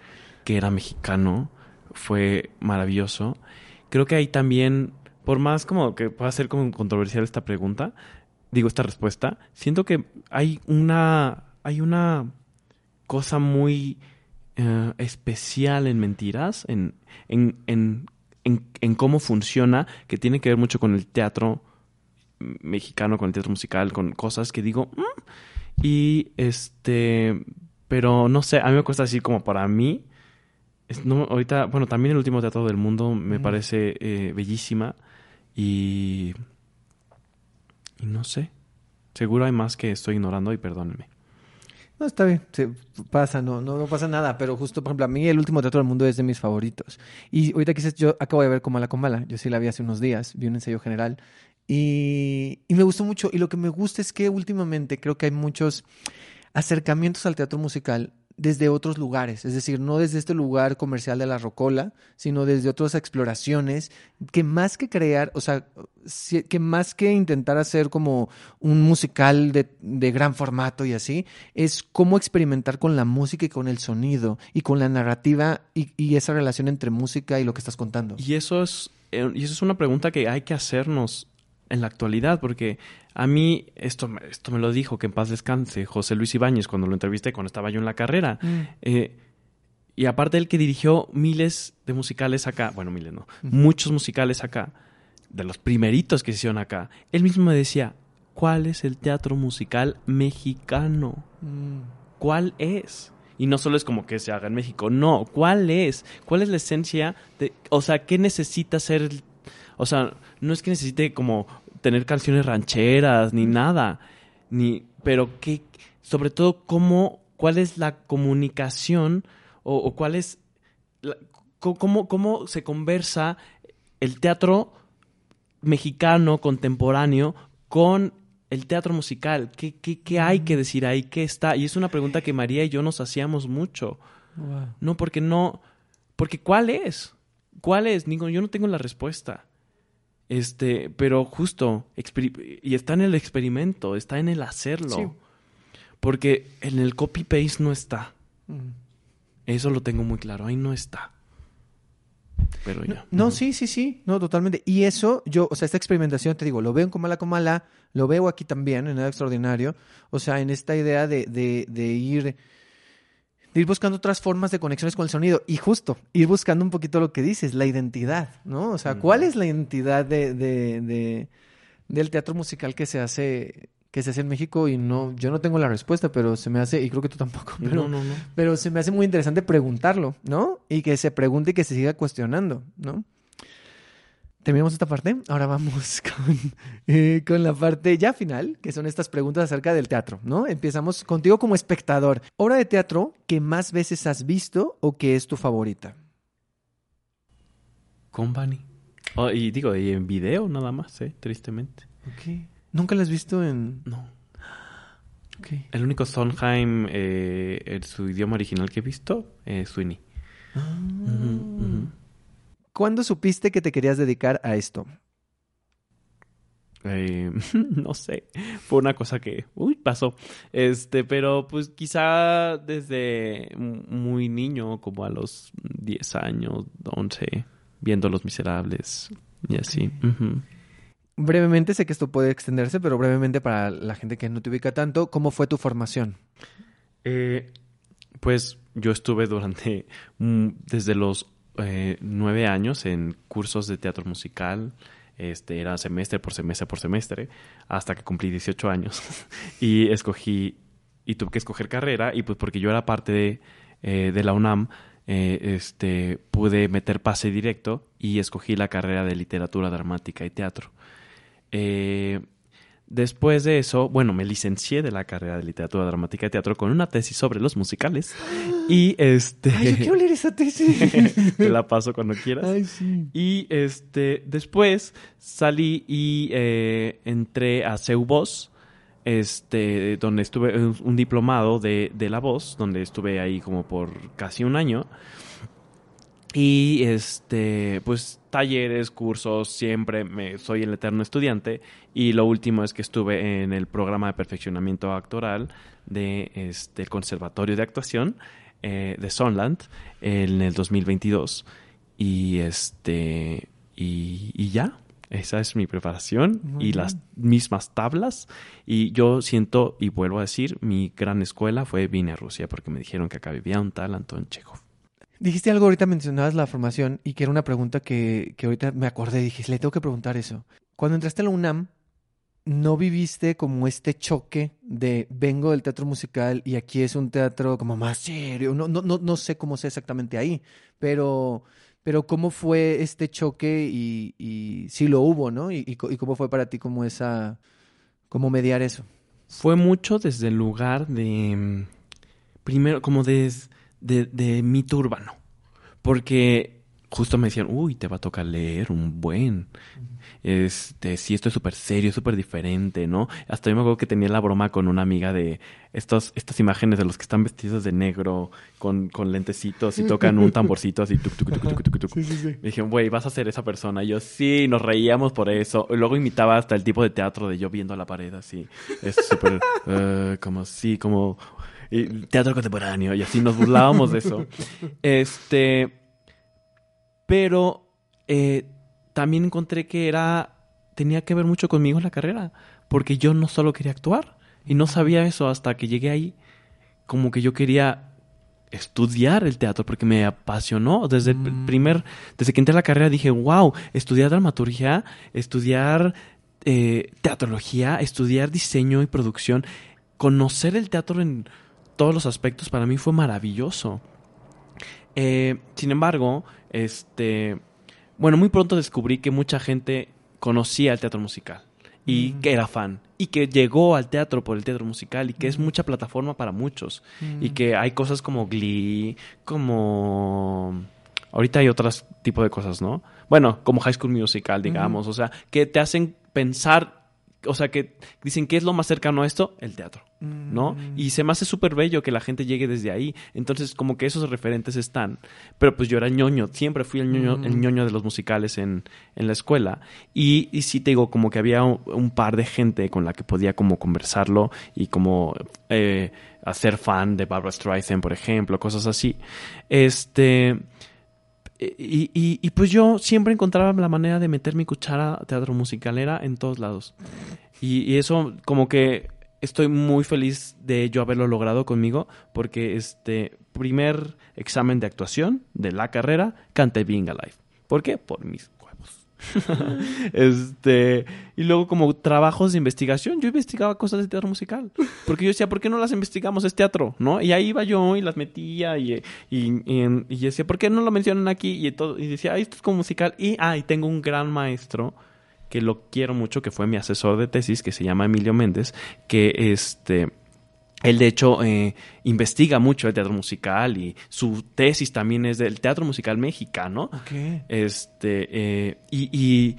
que era mexicano. Fue maravilloso. Creo que ahí también, por más como que pueda ser como controversial esta pregunta, digo esta respuesta, siento que hay una, hay una cosa muy eh, especial en mentiras, en, en, en, en, en cómo funciona, que tiene que ver mucho con el teatro mexicano, con el teatro musical, con cosas que digo, "Mm". y este, pero no sé, a mí me cuesta decir como para mí, es- no, ahorita, bueno, también el último teatro del mundo me parece eh, bellísima y, y no sé, seguro hay más que estoy ignorando y perdónenme. No, está bien, se pasa, no, no, no pasa nada, pero justo, por ejemplo, a mí el último teatro del mundo es de mis favoritos. Y ahorita que dices, yo acabo de ver Comala Comala, yo sí la vi hace unos días, vi un ensayo general y, y me gustó mucho. Y lo que me gusta es que últimamente creo que hay muchos acercamientos al teatro musical desde otros lugares, es decir, no desde este lugar comercial de la Rocola, sino desde otras exploraciones que más que crear, o sea, que más que intentar hacer como un musical de, de gran formato y así, es cómo experimentar con la música y con el sonido y con la narrativa y, y esa relación entre música y lo que estás contando. Y eso es, eh, y eso es una pregunta que hay que hacernos en la actualidad, porque a mí esto, me- esto me lo dijo, que en paz descanse, José Luis Ibáñez, cuando lo entrevisté, cuando estaba yo en la carrera. Mm. Eh, y aparte él que dirigió miles de musicales acá, bueno, miles no, muchos musicales acá, de los primeritos que se hicieron acá, él mismo me decía, ¿cuál es el teatro musical mexicano? Mm. ¿Cuál es? Y no solo es como que se haga en México, no, ¿cuál es? ¿Cuál es la esencia de, o sea, qué necesita ser, el- o sea, no es que necesite como tener canciones rancheras ni nada, ni, pero qué, sobre todo cómo, cuál es la comunicación o, o cuál es, la- cómo, cómo se conversa el teatro mexicano contemporáneo con el teatro musical. ¿Qué, qué, qué hay que decir ahí? ¿Qué está? Y es una pregunta que María y yo nos hacíamos mucho. Wow. No, porque no. Porque ¿cuál es? ¿Cuál es? Digo, yo no tengo la respuesta. Este, pero justo, y está en el experimento, está en el hacerlo. Sí. Porque en el copy-paste no está. Mm. Eso lo tengo muy claro, ahí no está. pero ya. no, sí, sí, sí, no, totalmente. Y eso, yo, o sea, esta experimentación, te digo, lo veo en Comala Comala, lo veo aquí también, en Nada Extraordinario, o sea, en esta idea de, de, de ir, ir buscando otras formas de conexiones con el sonido. Y justo, ir buscando un poquito lo que dices, la identidad, ¿no? O sea, ¿cuál es la identidad de, de, de- del teatro musical que se hace que se hace en México y no yo no tengo la respuesta pero se me hace y creo que tú tampoco pero No, no, no. pero se me hace muy interesante preguntarlo, ¿no? Y que se pregunte y que se siga cuestionando, ¿no? Terminamos esta parte. Ahora vamos con, eh, con la parte ya final, que son estas preguntas acerca del teatro, ¿no? Empezamos contigo como espectador. Obra de teatro que más veces has visto o que es tu favorita. Company. Oh, y digo, y en video nada más, ¿eh? Tristemente. Ok. ¿Nunca la has visto en...? No. Ok. El único Sondheim eh, en su idioma original que he visto es Sweeney. Ah. ¿Cuándo supiste que te querías dedicar a esto? Eh, no sé, fue una cosa que, uy, pasó. Este, pero pues quizá desde muy niño, como a los 10 años, 11, viendo Los Miserables y así. Brevemente, sé que esto puede extenderse, pero brevemente para la gente que no te ubica tanto, ¿cómo fue tu formación? Eh, pues yo estuve durante, desde los eh, nueve años en cursos de teatro musical. Este, era semestre por semestre por semestre, hasta que cumplí 18 años. y escogí, y tuve que escoger carrera, y pues porque yo era parte de, eh, la UNAM, eh, este, pude meter pase directo y escogí la carrera de literatura dramática y teatro. Eh, después de eso, bueno, me licencié de la carrera de literatura dramática y teatro con una tesis sobre los musicales. Y este. Ay, yo quiero leer esa tesis. Te la paso cuando quieras. Ay, sí. Y este, después salí y eh, entré a CEU Voz, este, donde estuve en un diplomado de, de la voz, donde estuve ahí como por casi un año. Y este, pues talleres, cursos, siempre me, soy el eterno estudiante. Y lo último es que estuve en el programa de perfeccionamiento actoral de este Conservatorio de Actuación eh, de Sonland en el 2022. Y este, y, y ya. Esa es mi preparación Muy y bien. las mismas tablas. Y yo siento, y vuelvo a decir, mi gran escuela fue vine a Rusia porque me dijeron que acá vivía un tal Anton Chekhov. Dijiste algo ahorita, mencionabas la formación y que era una pregunta que, que ahorita me acordé. Dije, le tengo que preguntar eso. Cuando entraste a la UNAM, ¿no viviste como este choque de vengo del teatro musical y aquí es un teatro como más serio? No, no, no, no sé cómo sea exactamente ahí, pero, pero ¿cómo fue este choque y, y si lo hubo, ¿no? Y, y y cómo fue para ti como esa, cómo mediar eso? Fue mucho desde el lugar de. mm, Primero, como de, de, de mito urbano. Porque justo me decían, uy, te va a tocar leer un buen. Este, sí, esto es súper serio, súper diferente, ¿no? Hasta yo me acuerdo que tenía la broma con una amiga de estos, estas imágenes de los que están vestidos de negro, con, con lentecitos y tocan un tamborcito así. tuc, tuc, tuc, tuc, tuc, tuc. Me dijeron, güey, vas a ser esa persona. Y yo, sí, nos reíamos por eso. Y luego imitaba hasta el tipo de teatro de yo viendo a la pared así. Es súper, eh, como sí, como y teatro contemporáneo. Y así nos burlábamos de eso. Este, pero eh, también encontré que era, tenía que ver mucho conmigo en la carrera. Porque yo no solo quería actuar. Y no sabía eso hasta que llegué ahí. Como que yo quería estudiar el teatro porque me apasionó desde el Mm. primer desde que entré a la carrera dije wow estudiar dramaturgia estudiar eh, teatrología estudiar diseño y producción conocer el teatro en todos los aspectos para mí fue maravilloso Eh, sin embargo este bueno muy pronto descubrí que mucha gente conocía el teatro musical y Mm. que era fan y que llegó al teatro por el teatro musical y que es mucha plataforma para muchos y que hay cosas como Glee, como... Ahorita hay otros tipo de cosas, ¿no? Bueno, como High School Musical, digamos, o sea, que te hacen pensar, o sea, que dicen, ¿qué es lo más cercano a esto? El teatro, ¿no? Mm. Y se me hace súper bello que la gente llegue desde ahí. Entonces, como que esos referentes están. Pero pues yo era ñoño, siempre fui el ñoño, Mm. el ñoño de los musicales en, en la escuela. Y, y sí te digo, como que había un, un par de gente con la que podía como conversarlo y como eh, hacer fan de Barbara Streisand, por ejemplo, cosas así. Este. Y, y, y, pues yo siempre encontraba la manera de meter mi cuchara teatro musicalera en todos lados. Y, y, eso como que estoy muy feliz de yo haberlo logrado conmigo porque este primer examen de actuación de la carrera canté Being Alive. ¿Por qué? Por mis este, y luego como trabajos de investigación, yo investigaba cosas de teatro musical, porque yo decía, ¿por qué no las investigamos? Es teatro, ¿no? Y ahí iba yo y las metía y, y, y, decía, ¿por qué no lo mencionan aquí? Y, todo, y decía, esto es como musical. Y, ah, y tengo un gran maestro que lo quiero mucho, que fue mi asesor de tesis, que se llama Emilio Méndez, que este él, de hecho, eh, investiga mucho el teatro musical y su tesis también es del teatro musical mexicano. Este, eh, y,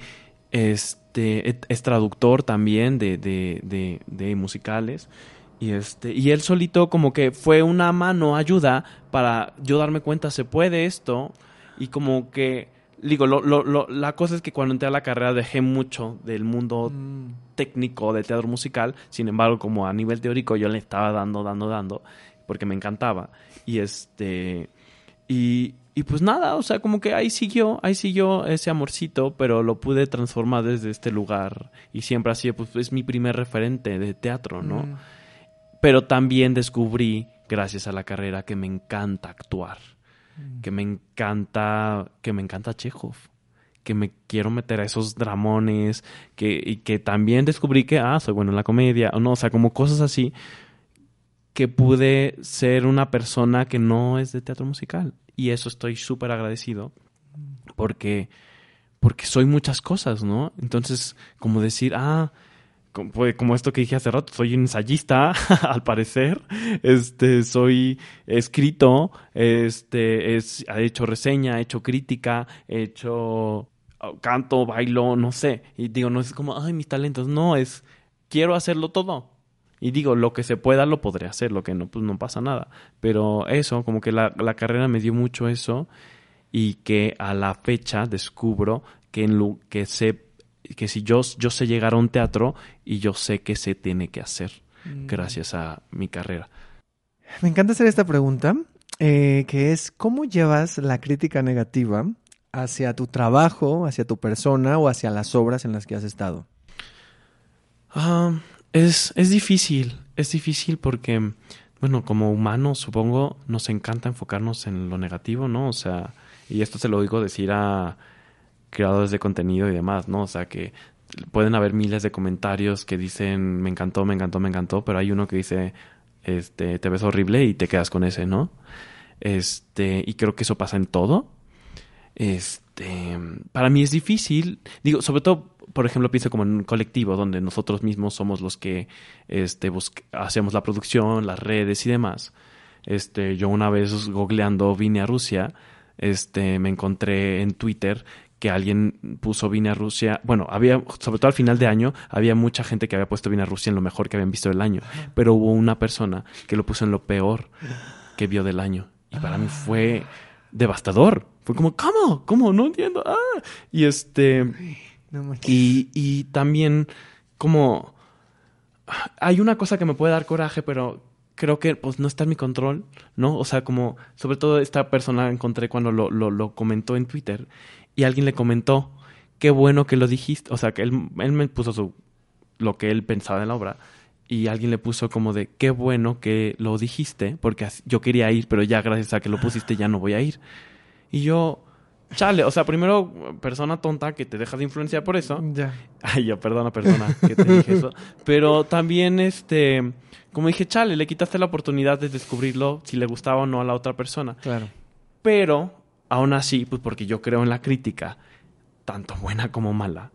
este, es traductor también de, de, de, musicales. Y, este, y él solito como que fue una mano ayuda para yo darme cuenta, se puede esto. Y como que digo, lo, lo, la cosa es que cuando entré a la carrera dejé mucho del mundo mm. técnico del teatro musical. Sin embargo, como a nivel teórico yo le estaba dando, dando, dando, porque me encantaba. Y este. Y, y pues nada, o sea, como que ahí siguió, ahí siguió ese amorcito, pero lo pude transformar desde este lugar. Y siempre así, pues es mi primer referente de teatro, ¿no? Mm. Pero también descubrí, gracias a la carrera, que me encanta actuar que me encanta, que me encanta Chekhov, que me quiero meter a esos dramones, que, y que también descubrí que, ah, soy bueno en la comedia, o no, o sea, como cosas así, que pude ser una persona que no es de teatro musical. Y eso estoy súper agradecido, porque, porque soy muchas cosas, ¿no? Entonces, como decir, ah, como, esto que dije hace rato, soy ensayista, al parecer, este, soy escrito, este, es, he hecho reseña, he hecho crítica, he hecho oh, canto, bailo, no sé, y digo, no es como, ay, mis talentos, no, es, quiero hacerlo todo. Y digo, lo que se pueda lo podré hacer, lo que no, pues no pasa nada. Pero eso, como que la, la carrera me dio mucho eso y que a la fecha descubro que en lo que sé que si yo, yo sé llegar a un teatro y yo sé que se tiene que hacer mm. gracias a mi carrera. Me encanta hacer esta pregunta, eh, que es ¿cómo llevas la crítica negativa hacia tu trabajo, hacia tu persona o hacia las obras en las que has estado? Ah, es, es difícil, es difícil porque, bueno, como humanos supongo nos encanta enfocarnos en lo negativo, ¿no? O sea, y esto se lo digo decir a creadores de contenido y demás, ¿no? O sea, que pueden haber miles de comentarios que dicen me encantó, me encantó, me encantó, pero hay uno que dice este te ves horrible y te quedas con ese, ¿no? Este, y creo que eso pasa en todo. Este, para mí es difícil, digo, sobre todo, por ejemplo, pienso como en un colectivo donde nosotros mismos somos los que este hacemos la producción, las redes y demás. Este, yo una vez googleando vine a Rusia, este, me encontré en Twitter que alguien puso Vine a Rusia. Bueno, había, sobre todo al final de año, había mucha gente que había puesto Vine a Rusia en lo mejor que habían visto del año. Pero hubo una persona que lo puso en lo peor que vio del año. Y para mí fue devastador. Fue como, ¿cómo? ¿Cómo? No entiendo. Ah. Y este. y, y también, como. Hay una cosa que me puede dar coraje, pero creo que pues no está en mi control, ¿no? O sea, como sobre todo esta persona encontré cuando lo, lo, lo comentó en Twitter y alguien le comentó, qué bueno que lo dijiste, o sea, que él, él me puso su, lo que él pensaba de la obra y alguien le puso como de, qué bueno que lo dijiste, porque yo quería ir, pero ya gracias a que lo pusiste ya no voy a ir. Y yo, chale, o sea, primero, persona tonta que te deja de influenciar por eso. Ya. Ay, yo, perdona, persona que te dije eso. Pero también, este, como dije, chale, le quitaste la oportunidad de descubrirlo si le gustaba o no a la otra persona. Claro. Pero Aún así, pues porque yo creo en la crítica, tanto buena como mala,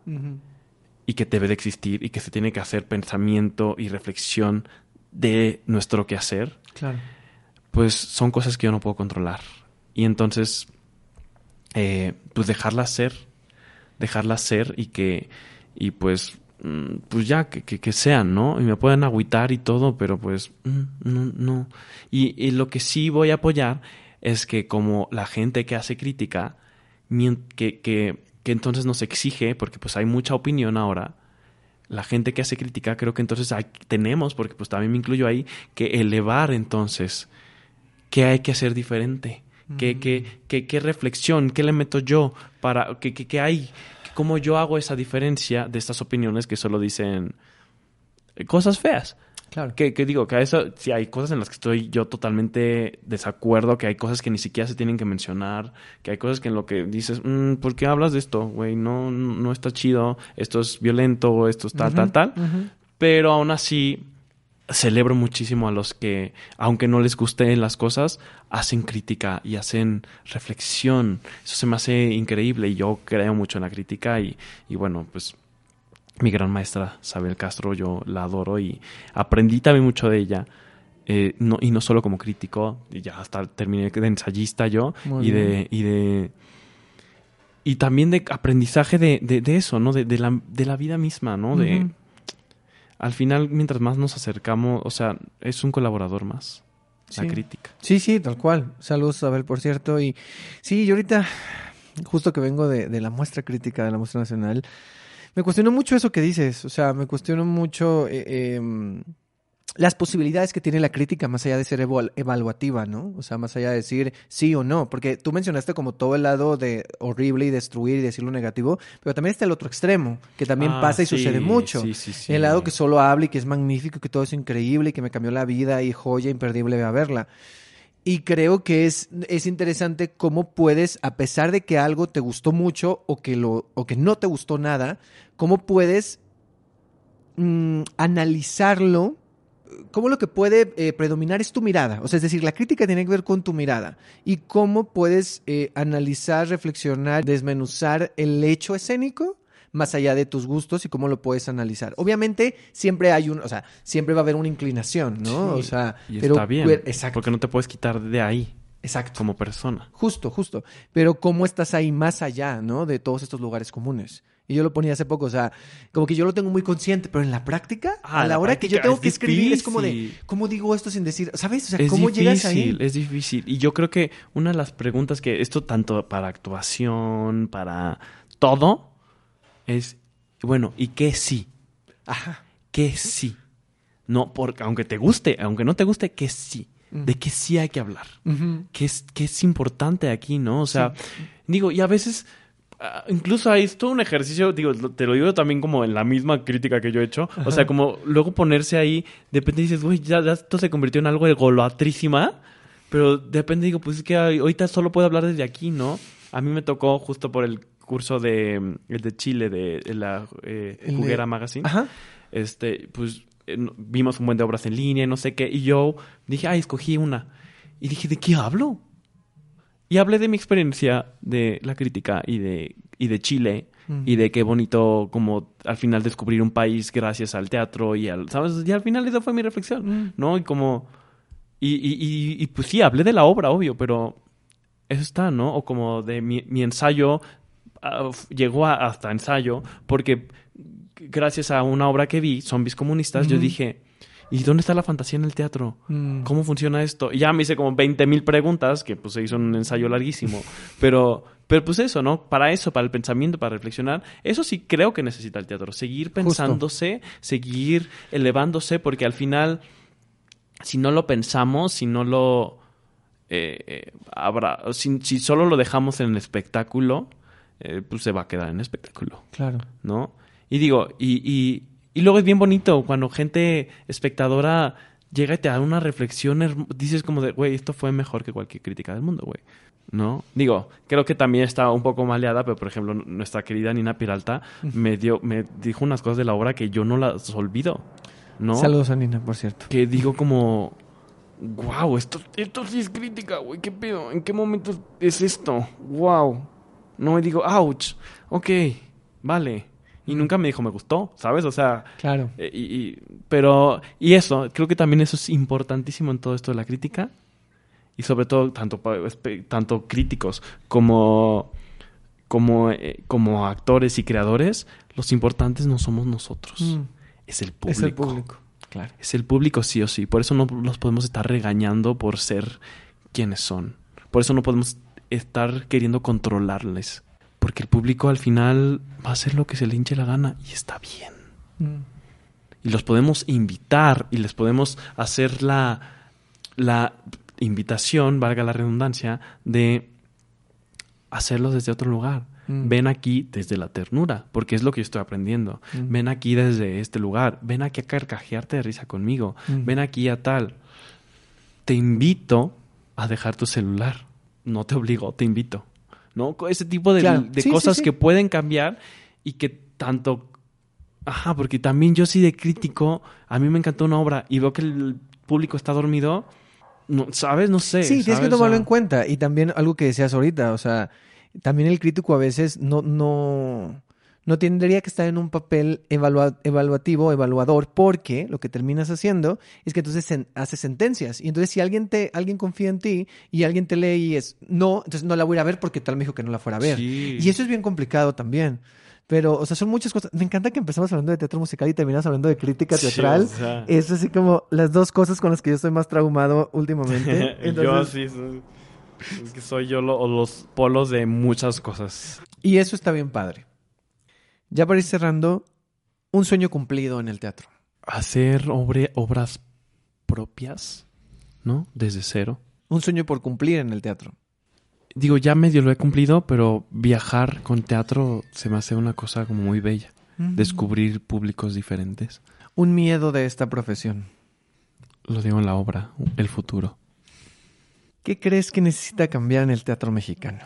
y que debe de existir y que se tiene que hacer pensamiento y reflexión de nuestro quehacer, claro. pues son cosas que yo no puedo controlar. Y entonces, eh, pues dejarlas ser, dejarlas ser y que, y pues, mm, pues ya, que, que, sean, ¿no? Y me pueden agüitar y todo, pero pues, mm, no, no. y lo que sí voy a apoyar es que como la gente que hace crítica, que, que, que entonces nos exige, porque pues hay mucha opinión ahora, la gente que hace crítica, creo que entonces hay, tenemos, porque pues también me incluyo ahí, que elevar entonces qué hay que hacer diferente, ¿Qué, qué, qué, qué reflexión? ¿Qué le meto yo? para ¿Qué, qué, qué hay? ¿Cómo yo hago esa diferencia de estas opiniones que solo dicen cosas feas? Claro. Que, que digo, que a eso sí hay cosas en las que estoy yo totalmente desacuerdo, que hay cosas que ni siquiera se tienen que mencionar, que hay cosas que en lo que dices, mm, ¿por qué hablas de esto, güey? No, no está chido, esto es violento, esto es tal, tal, tal. Pero aún así, celebro muchísimo a los que, aunque no les gusten las cosas, hacen crítica y hacen reflexión. Eso se me hace increíble y yo creo mucho en la crítica y, y bueno, pues mi gran maestra, Sabel Castro, yo la adoro y aprendí también mucho de ella. eh, no, y no solo como crítico, y ya hasta terminé de ensayista yo, Muy y bien. de, y de y también de aprendizaje de, de, de eso, ¿no? De, de la, de la vida misma, ¿no? De, al final, mientras más nos acercamos, o sea, es un colaborador más, la crítica. Sí, sí, tal cual. Saludos, Abel, por cierto. Y sí, yo ahorita, justo que vengo de, de la muestra crítica de la muestra nacional, me cuestiono mucho eso que dices. O sea, me cuestiono mucho eh, em, las posibilidades que tiene la crítica más allá de ser eval- evaluativa, ¿no? O sea, más allá de decir sí o no. Porque tú mencionaste como todo el lado de horrible y destruir y decir lo negativo, pero también está el otro extremo, que también Ah, pasa y sí, sucede mucho. Sí, sí, sí. El lado que solo habla y que es magnífico, que todo es increíble y que me cambió la vida y joya imperdible a verla. Y creo que es, es interesante cómo puedes, a pesar de que algo te gustó mucho o que, lo, o que no te gustó nada, cómo puedes mm, analizarlo, cómo lo que puede eh, predominar es tu mirada. O sea, es decir, la crítica tiene que ver con tu mirada. Y cómo puedes eh, analizar, reflexionar, desmenuzar el hecho escénico más allá de tus gustos y cómo lo puedes analizar. Obviamente, siempre hay un, o sea, siempre va a haber una inclinación, ¿no? Sí, o sea, y pero está bien, exacto, porque no te puedes quitar de ahí exacto. como persona. Justo, justo. Pero cómo estás ahí más allá, ¿no? De todos estos lugares comunes. Y yo lo ponía hace poco, o sea, como que yo lo tengo muy consciente, pero en la práctica, Ah, a la la hora que yo tengo es que escribir, es como de. ¿cómo digo esto sin decir? ¿Sabes? O sea, es ¿cómo difícil, llegas ahí? es difícil. Y yo creo que una de las preguntas que esto tanto para actuación, para todo, es, bueno, ¿y qué sí? Ajá. ¿Qué sí? No, porque aunque te guste, aunque no te guste, ¿qué sí? ¿De qué sí hay que hablar? ¿Qué es, qué es importante aquí, no? O sea, digo, y a veces, ah, incluso hay todo un ejercicio, digo, te lo digo también como en la misma crítica que yo he hecho. O sea, como luego ponerse ahí, de repente dices, güey, ya, ya esto se convirtió en algo de golatrísima. Pero de repente digo, pues es que ahorita solo puedo hablar desde aquí, ¿no? A mí me tocó justo por el curso de, el de Chile, de, de la eh, El de- Juguera Magazine Ajá. este, pues eh, vimos un buen de obras en línea, no sé qué, y yo dije, ay, escogí una. Y dije, ¿de qué hablo? Y hablé de mi experiencia de la crítica y de, y de Chile, Mm. y de qué bonito como al final descubrir un país gracias al teatro y al, ¿sabes? Y al final esa fue mi reflexión, Mm. ¿no? Y como, y, y, y, y, pues sí, hablé de la obra, obvio, pero eso está, ¿no? O como de mi, mi ensayo, llegó a- hasta ensayo, porque gracias a una obra que vi, Zombies Comunistas, yo dije, ¿y dónde está la fantasía en el teatro? Mm. ¿Cómo funciona esto? Y ya me hice como 20 mil preguntas, que pues se hizo un ensayo larguísimo, pero, pero pues eso, ¿no? Para eso, para el pensamiento, para reflexionar, eso sí creo que necesita el teatro, seguir pensándose, seguir elevándose, porque al final, si no lo pensamos, si no lo... eh, eh, habrá, si, si solo lo dejamos en el espectáculo, eh, pues se va a quedar en espectáculo. Claro. ¿no? Y digo, y, y, y luego es bien bonito cuando gente espectadora llega y te da una reflexión, dices como de, güey, esto fue mejor que cualquier crítica del mundo, güey. ¿No? Digo, creo que también está un poco maleada, pero por ejemplo, nuestra querida Nina Piralta me dio, me dijo unas cosas de la obra que yo no las olvido, ¿no? Saludos a Nina, por cierto. Que digo como, wow, esto, esto sí es crítica, güey, ¿qué pedo? ¿En qué momento es esto? Wow. No me digo, ouch, ok, vale. Y nunca me dijo, me gustó, ¿sabes? O sea, Claro. eh, y, y- pero, y eso, creo que también eso es importantísimo en todo esto de la crítica. Y sobre todo, tanto, tanto críticos como, como, eh, como actores y creadores, los importantes no somos nosotros, Mm. es el público. Es el público. Claro. Es el público sí o sí. Por eso no los podemos estar regañando por ser quienes son. Por eso no podemos estar queriendo controlarles. Porque el público al final va a hacer lo que se le hinche la gana y está bien. Mm. Y los podemos invitar y les podemos hacer la... la invitación, valga la redundancia, de hacerlo desde otro lugar. Mm. Ven aquí desde la ternura, porque es lo que yo estoy aprendiendo. Mm. Ven aquí desde este lugar. Ven aquí a carcajearte de risa conmigo. Mm. Ven aquí a tal. Te invito a dejar tu celular. No te obligo, te invito. ¿No? Ese tipo de, Claro. de Sí, cosas sí. que pueden cambiar y que tanto. Ajá, porque también yo sí de crítico. A mí me encantó una obra y veo que el público está dormido. No, ¿Sabes? No sé. Sí, tienes que tomarlo O en cuenta. Y también algo que decías ahorita, o sea, también el crítico a veces no, no, no tendría que estar en un papel evalua- evaluativo, evaluador, porque lo que terminas haciendo es que entonces sen- haces sentencias. Y entonces si alguien te, alguien confía en ti y alguien te lee y es no, entonces no la voy a ver porque tal me dijo que no la fuera a ver. Sí. Y eso es bien complicado también. Pero, o sea, son muchas cosas. Me encanta que empezamos hablando de teatro musical y terminamos hablando de crítica Sí, teatral. o sea. Es así como las dos cosas con las que yo estoy más traumado últimamente. yo Entonces, sí soy, es que soy yo lo- los polos de muchas cosas. Y eso está bien padre. Ya para ir cerrando, un sueño cumplido en el teatro. Hacer obre- obras propias, ¿no? Desde cero. Un sueño por cumplir en el teatro. Digo, ya medio lo he cumplido, pero viajar con teatro se me hace una cosa como muy bella. Descubrir públicos diferentes. Un miedo de esta profesión. Lo digo en la obra, el futuro. ¿Qué crees que necesita cambiar en el teatro mexicano?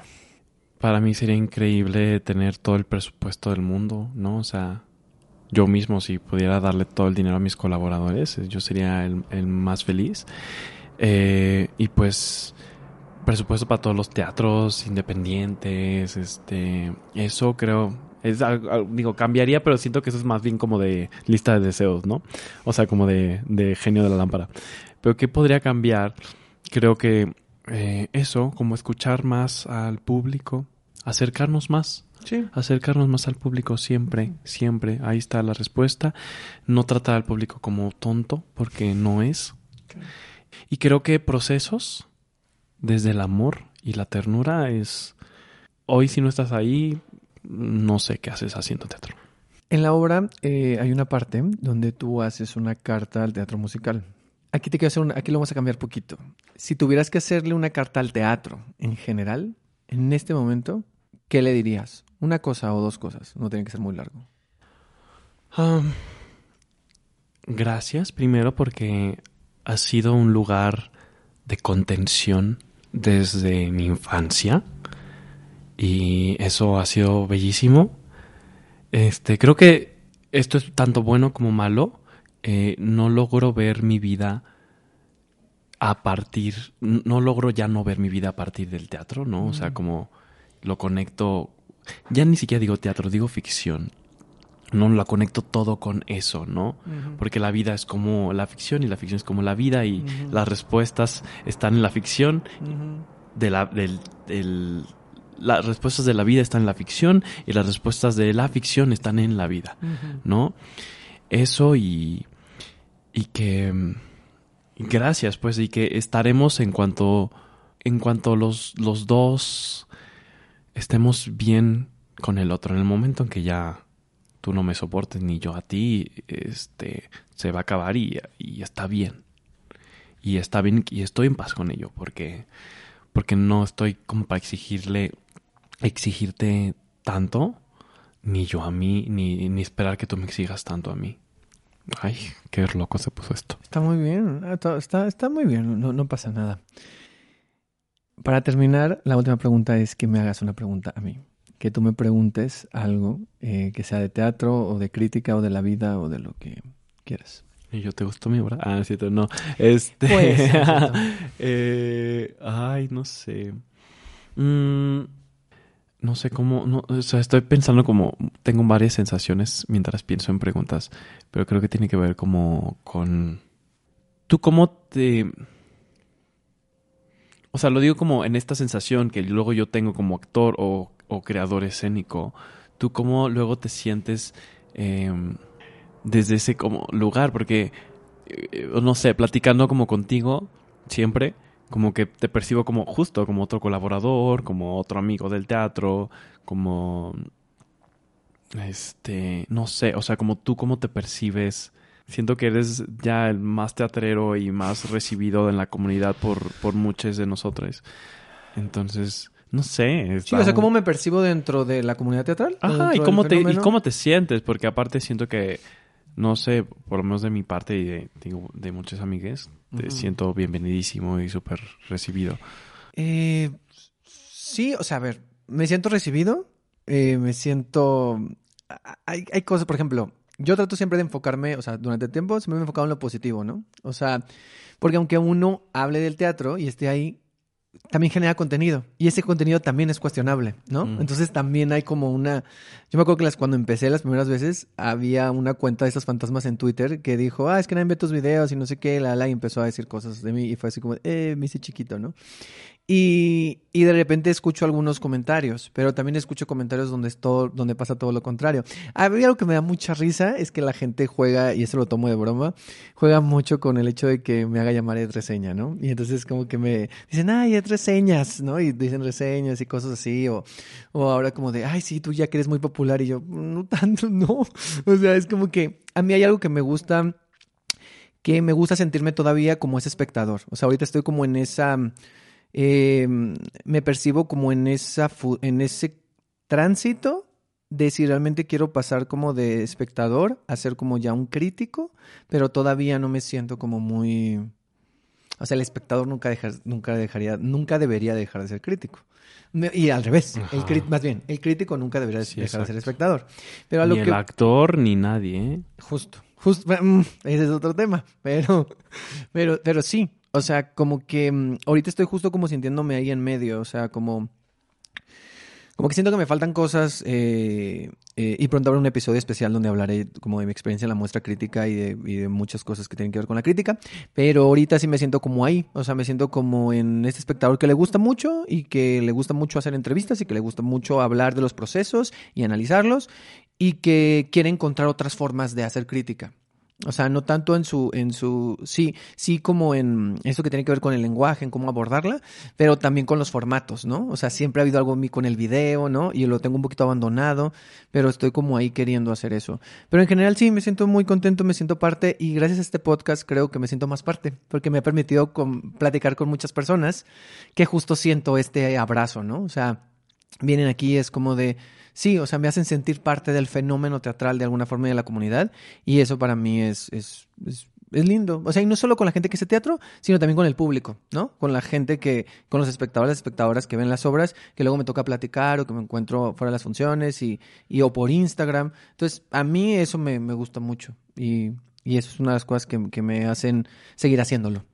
Para mí sería increíble tener todo el presupuesto del mundo, ¿no? O sea, yo mismo si pudiera darle todo el dinero a mis colaboradores, eh, yo sería el, más feliz. Eh, y pues presupuesto para todos los teatros independientes, este, eso creo, es algo- digo, cambiaría, pero siento que eso es más bien como de lista de deseos, ¿no? O sea, como de genio de la lámpara. Pero ¿qué podría cambiar? Creo que eh, eso, como escuchar más al público, acercarnos más, Sí. acercarnos más al público siempre, siempre. Ahí está la respuesta. No tratar al público como tonto, porque no es. Y creo que procesos desde el amor y la ternura es... Hoy si no estás ahí, no sé qué haces haciendo teatro. En la obra eh, hay una parte donde tú haces una carta al teatro musical. Aquí te quiero hacer una, aquí lo vamos a cambiar poquito. Si tuvieras que hacerle una carta al teatro en general, en este momento, ¿qué le dirías? Una cosa o dos cosas. No tiene que ser muy largo. Gracias primero porque ha sido un lugar de contención desde mi infancia y eso ha sido bellísimo. Este, creo que esto es tanto bueno como malo. Eh, no logro ver mi vida a partir, no logro ya no ver mi vida a partir del teatro, ¿no? O sea, como lo conecto, ya ni siquiera digo teatro, digo ficción. No la conecto todo con eso, ¿no? Porque la vida es como la ficción y la ficción es como la vida y las respuestas están en la ficción de la, del, del- las respuestas de la vida están en la ficción y las respuestas de la ficción están en la vida, ¿no? Eso y, y que mm, gracias, pues, y que estaremos en cuanto en cuanto los, los dos estemos bien con el otro. En el momento en que ya tú no me soportes ni yo a ti, este se va a acabar y, y está bien. Y está bien y estoy en paz con ello porque porque no estoy como para exigirle exigirte tanto ni yo a mí ni, ni esperar que tú me exigas tanto a mí. Ay, qué loco se puso esto. Está muy bien, ah, está, está muy bien, no, no pasa nada. Para terminar, la última pregunta es que me hagas una pregunta a mí. Que tú me preguntes algo eh, que sea de teatro o de crítica o de la vida o de lo que quieras. ¿Y yo te gustó mi obra? Ah, es cierto, no. Este. Pues, eh, ay, no sé. Mm, no sé cómo. No, o sea, estoy pensando como. Tengo varias sensaciones mientras pienso en preguntas. Pero creo que tiene que ver como con. ¿Tú cómo te. O sea, lo digo como en esta sensación que luego yo tengo como actor o, o creador escénico. ¿Tú cómo luego te sientes em, desde ese como lugar? Porque, eh, no sé, platicando como contigo siempre, como que te percibo como justo, como otro colaborador, como otro amigo del teatro, como... Este, no sé, o sea, como tú cómo te percibes siento que eres ya el más teatrero y más recibido en la comunidad por, por muchos de nosotros. Entonces, no sé. Sí, o sea, ¿cómo me percibo dentro de la comunidad teatral? Ajá, y cómo, te, y cómo te sientes, porque aparte siento que, no sé, por lo menos de mi parte y de, digo, de muchas amigas, te siento bienvenidísimo y súper recibido. Eh, sí, o sea, a ver, me siento recibido, eh, me siento... Hay, hay cosas, por ejemplo, yo trato siempre de enfocarme, o sea, durante el tiempo siempre me he enfocado en lo positivo, ¿no? O sea, porque aunque uno hable del teatro y esté ahí, también genera contenido y ese contenido también es cuestionable, ¿no? Mm. Entonces también hay como una... Yo me acuerdo que las, cuando empecé las primeras veces había una cuenta de estos fantasmas en Twitter que dijo, ah, es que nadie ve tus videos y no sé qué, la, la, y empezó a decir cosas de mí y fue así como, eh, me hice chiquito, ¿no? Y, de repente escucho algunos comentarios, pero también escucho comentarios donde, es todo, donde pasa todo lo contrario. A mí algo que me da mucha risa es que la gente juega, y esto lo tomo de broma, juega mucho con el hecho de que me haga llamar Ed Reseña, ¿no? Y entonces como que me dicen, ay, Ed Reseñas, ¿no? Y dicen reseñas y cosas así, o, o ahora como de, ay, sí, tú ya que eres muy popular, y yo, no tanto, no. O sea, es como que a mí hay algo que me gusta, que me gusta sentirme todavía como ese espectador. O sea, ahorita estoy como en esa eh, me percibo como en, esa en ese tránsito de si realmente quiero pasar como de espectador a ser como ya un crítico, pero todavía no me siento como muy... O sea, el espectador nunca, deja, nunca dejaría, nunca debería dejar de ser crítico. Y al revés, el más bien, el crítico nunca debería dejar de ser espectador. Pero ni el actor ni nadie, ¿eh? Justo, justo, ese es otro tema, pero, pero, pero sí, o sea, como que mm, ahorita estoy justo como sintiéndome ahí en medio, o sea, como... Como que siento que me faltan cosas eh, eh, y pronto habrá un episodio especial donde hablaré como de mi experiencia en la muestra crítica y de, y de, muchas cosas que tienen que ver con la crítica. Pero ahorita sí me siento como ahí, o sea, me siento como en este espectador que le gusta mucho y que le gusta mucho hacer entrevistas y que le gusta mucho hablar de los procesos y analizarlos y que quiere encontrar otras formas de hacer crítica. O sea, no tanto en su, en su, sí, sí como en eso que tiene que ver con el lenguaje, en cómo abordarla, pero también con los formatos, ¿no? O sea, siempre ha habido algo en mí con el video, ¿no? Y lo tengo un poquito abandonado, pero estoy como ahí queriendo hacer eso. Pero en general sí, me siento muy contento, me siento parte y gracias a este podcast creo que me siento más parte, porque me ha permitido platicar con muchas personas que justo siento este abrazo, ¿no? O sea, vienen aquí, es como de sí, o sea, me hacen sentir parte del fenómeno teatral de alguna forma de la comunidad y eso para mí es, es, es, lindo. O sea, y no solo con la gente que hace teatro, sino también con el público, ¿no? Con la gente que, con los espectadores, espectadoras que ven las obras, que luego me toca platicar o que me encuentro fuera de las funciones y, y o por Instagram. Entonces, a mí eso me, me gusta mucho y, y eso es una de las cosas que, que me hacen seguir haciéndolo.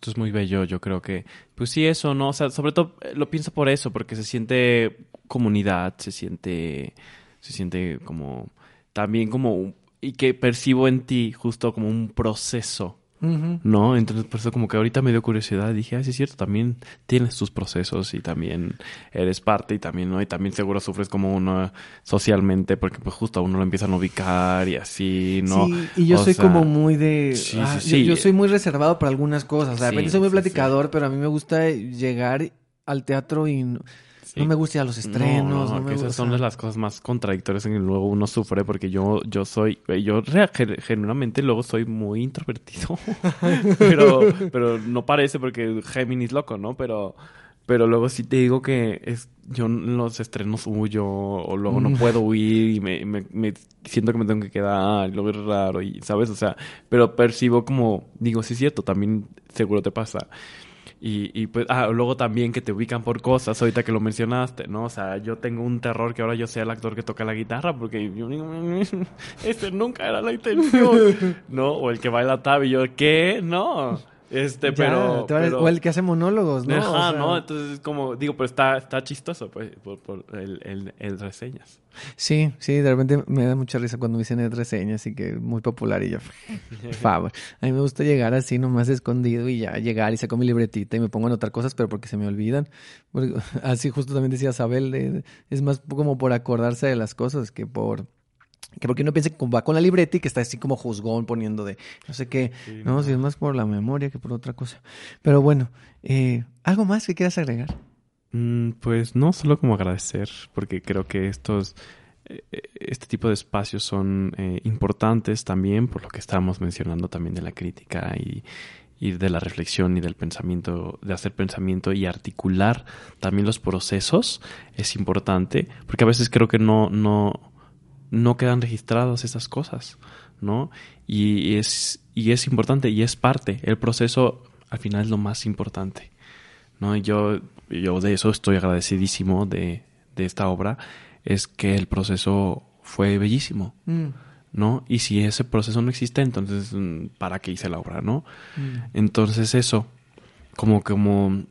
Esto es muy bello, yo creo que, pues sí, eso, ¿no? O sea, sobre todo eh, lo pienso por eso, porque se siente comunidad, se siente, se siente como, también como, y que percibo en ti justo como un proceso ¿no? Entonces, por eso como que ahorita me dio curiosidad, dije, ah, sí es cierto, también tienes tus procesos y también eres parte y también, ¿no? Y también seguro sufres como uno socialmente porque pues justo a uno lo empiezan a ubicar y así, ¿no? Sí, y yo soy como muy de... Ah, yo, soy muy reservado para algunas cosas, o sea, de repente soy muy platicador, pero a mí me gusta llegar al teatro y... No me gustan los estrenos. No, esas son las cosas más contradictorias en que luego uno sufre porque yo, yo soy, yo genuinamente luego soy muy introvertido. pero, pero no parece porque Géminis loco, ¿no? Pero, pero luego sí te digo que es, yo en los estrenos huyo o luego no mm. puedo huir y me, me, siento que me tengo que quedar y lo veo raro y, ¿sabes? O sea, pero percibo como, digo, sí es cierto, también seguro te pasa. Y, y pues, ah, luego también que te ubican por cosas, ahorita que lo mencionaste, ¿no? O sea, yo tengo un terror que ahora yo sea el actor que toca la guitarra, porque yo este nunca era la intención, ¿no? O el que baila tab y yo, ¿qué? No. Este, pero, O el que hace monólogos, ¿no? Ajá, ¿no? Entonces, como, digo, pero está, está chistoso, pues, por, por el, el, el, reseñas. Sí, sí, de repente me da mucha risa cuando me dicen el reseñas y que muy popular y yo, favor. A mí me gusta llegar así nomás escondido y ya llegar y saco mi libretita y me pongo a anotar cosas, pero porque se me olvidan. así justo también decía Sabel, es más como por acordarse de las cosas que por que porque uno piensa que va con la libreta y que está así como juzgón poniendo de no sé qué, no, si es más por la memoria que por otra cosa. Pero bueno, eh, ¿algo más que quieras agregar? Mm, pues no, solo como agradecer, porque creo que estos, eh, este tipo de espacios son eh, importantes también por lo que estábamos mencionando también de la crítica y, y de la reflexión y del pensamiento, de hacer pensamiento y articular también los procesos es importante, porque a veces creo que no, no, no quedan registradas esas cosas, ¿no? Y es, y es importante y es parte, el proceso al final es lo más importante, ¿no? Yo, yo de eso estoy agradecidísimo de, de esta obra, es que el proceso fue bellísimo. Mm. ¿no? Y si ese proceso no existe, entonces, ¿para qué hice la obra, no? Mm. Entonces eso, como, como,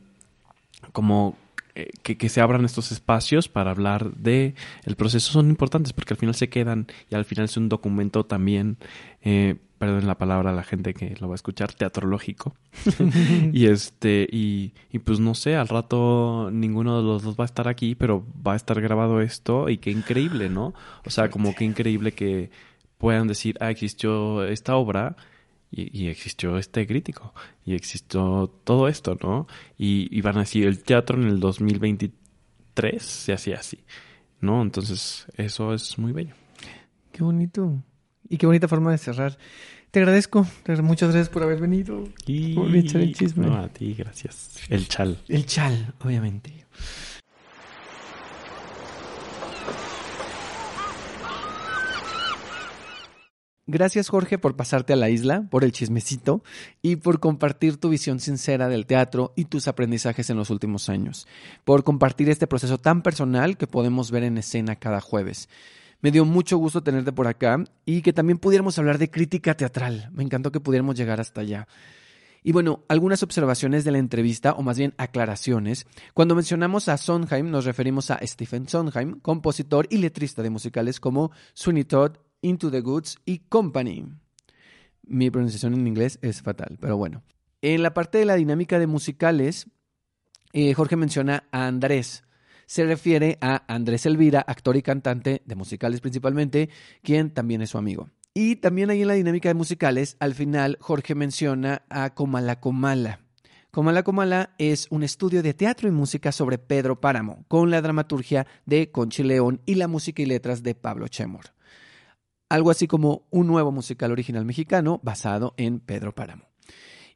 como eh, que, que se abran estos espacios para hablar de el proceso son importantes porque al final se quedan y al final es un documento también, eh, perdón la palabra a la gente que lo va a escuchar, teatrológico. y este, y, y pues no sé, al rato ninguno de los dos va a estar aquí, pero va a estar grabado esto y qué increíble, ¿no? O sea, como qué increíble que puedan decir, ah, existió esta obra y, y existió este crítico y existió todo esto, ¿no? Y, y van a decir, el teatro en el 2023 se hacía así, ¿no? Entonces, eso es muy bello. Qué bonito. Y qué bonita forma de cerrar. Te agradezco. Muchas gracias por haber venido. Y... Por echar el chisme. No, a ti, gracias. El chal. El chal, obviamente. Gracias Jorge por pasarte a la isla, por el chismecito y por compartir tu visión sincera del teatro y tus aprendizajes en los últimos años, por compartir este proceso tan personal que podemos ver en escena cada jueves. Me dio mucho gusto tenerte por acá y que también pudiéramos hablar de crítica teatral. Me encantó que pudiéramos llegar hasta allá. Y bueno, algunas observaciones de la entrevista, o más bien aclaraciones. Cuando mencionamos a Sondheim, nos referimos a Stephen Sondheim, compositor y letrista de musicales como Sweeney Todd, Into the Goods y Company. Mi pronunciación en inglés es fatal, pero bueno. En la parte de la dinámica de musicales, eh, Jorge menciona a Andrés. Se refiere a Andrés Elvira, actor y cantante de musicales principalmente, quien también es su amigo. Y también ahí en la dinámica de musicales, al final Jorge menciona a Comala Comala. Comala Comala es un estudio de teatro y música sobre Pedro Páramo, con la dramaturgia de Conchi León y la música y letras de Pablo Chemor. Algo así como un nuevo musical original mexicano basado en Pedro Páramo.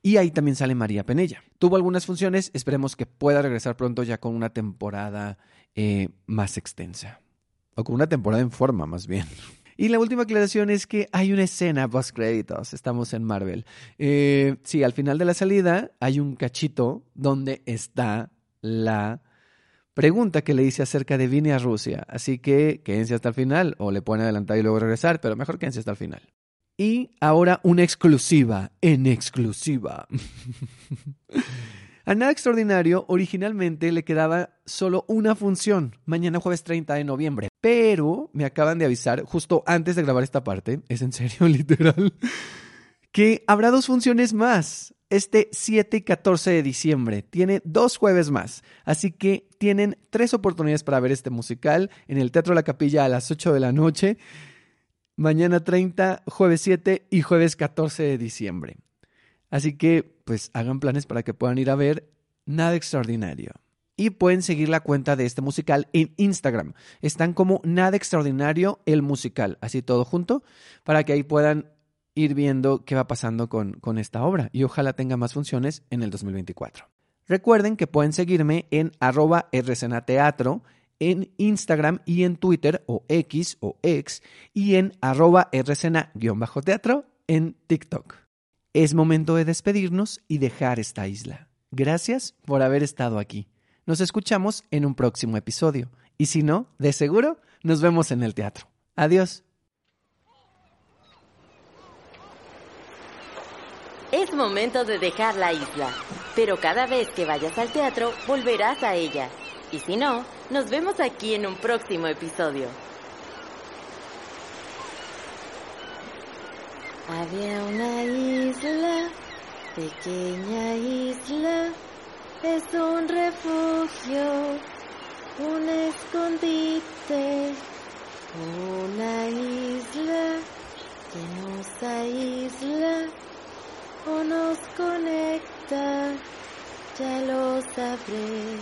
Y ahí también sale María Penella. Tuvo algunas funciones, esperemos que pueda regresar pronto ya con una temporada eh, más extensa. O con una temporada en forma, más bien. Y la última aclaración es que hay una escena post créditos. Estamos en Marvel. Eh, sí, al final de la salida hay un cachito donde está la pregunta que le hice acerca de Vine a Rusia. Así que quédense hasta el final o le pueden adelantar y luego regresar, pero mejor quédense hasta el final. Y ahora una exclusiva, en exclusiva. A Nada Extraordinario originalmente le quedaba solo una función, mañana jueves 30 de noviembre. Pero me acaban de avisar, justo antes de grabar esta parte, es en serio, literal, que habrá dos funciones más. Este 7 y 14 de diciembre. Tiene dos jueves más. Así que tienen tres oportunidades para ver este musical en el Teatro La Capilla a las 8 de la noche. Mañana 30, jueves 7 y jueves 14 de diciembre. Así que, pues, hagan planes para que puedan ir a ver Nada Extraordinario. Y pueden seguir la cuenta de este musical en Instagram. Están como Nada Extraordinario el musical, así todo junto, para que ahí puedan ir viendo qué va pasando con, con esta obra y ojalá tenga más funciones en el 2024. Recuerden que pueden seguirme en arroba rcenateatro en Instagram y en Twitter o X o X y en arroba rcena-teatro en TikTok. Es momento de despedirnos y dejar esta isla. Gracias por haber estado aquí. Nos escuchamos en un próximo episodio. Y si no, de seguro, nos vemos en el teatro. Adiós. Es momento de dejar la isla, pero cada vez que vayas al teatro volverás a ella. Y si no, nos vemos aquí en un próximo episodio. Había una isla, pequeña isla, es un refugio, un escondite, una isla que nos aísla o nos conecta, ya lo sabré.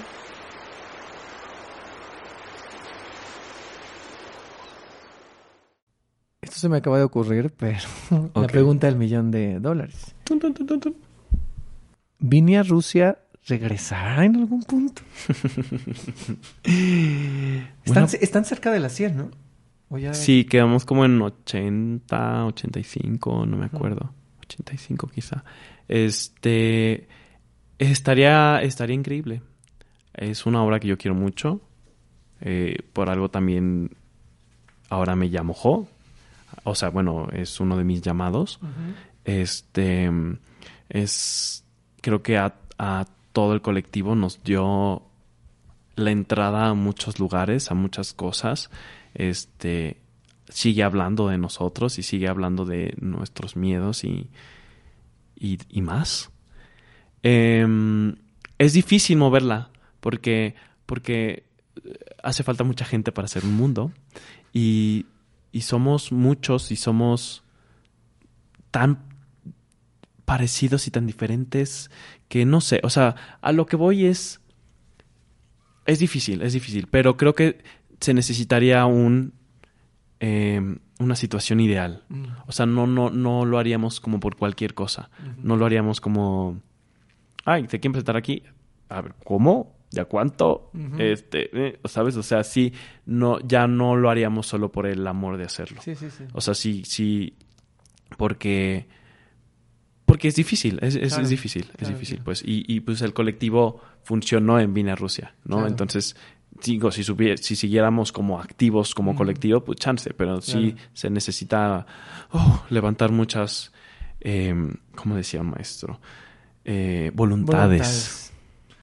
se me acaba de ocurrir, pero la Ok. pregunta del millón de dólares. Tun, tun, tun. ¿Vini a Rusia regresará en algún punto? están, Bueno. están cerca de las 100, ¿no? Ya- Sí, quedamos como en 80, 85, no me acuerdo. 85 quizá. Este estaría estaría increíble. Es una obra que yo quiero mucho. Eh, por algo también ahora me llamo Jo. O sea, bueno, es uno de mis llamados. Este es creo que a, a todo el colectivo nos dio la entrada a muchos lugares, a muchas cosas. Este sigue hablando de nosotros y sigue hablando de nuestros miedos y, y, más. Em, es difícil moverla porque, porque hace falta mucha gente para hacer un mundo y, y somos muchos y somos tan parecidos y tan diferentes que no sé, o sea, a lo que voy es es difícil, es difícil, pero creo que se necesitaría un eh, una situación ideal. O sea, no, no, no lo haríamos como por cualquier cosa. No lo haríamos como, ay, ¿te quieren presentar aquí? A ver, ¿cómo? ¿Ya cuánto? Este, eh, ¿sabes? O sea, sí, no, ya no lo haríamos solo por el amor de hacerlo. Sí, sí, sí. O sea, sí, sí, porque, porque es difícil, es, es- Claro, es difícil, es difícil, claro. pues. Y, y, pues el colectivo funcionó en Vina Rusia, ¿no? Entonces, digo, si, subie- si siguiéramos como activos como colectivo, pues chance, pero sí Claro. se necesita oh, levantar muchas, eh, ¿cómo decía el maestro? Eh, voluntades. Voluntades.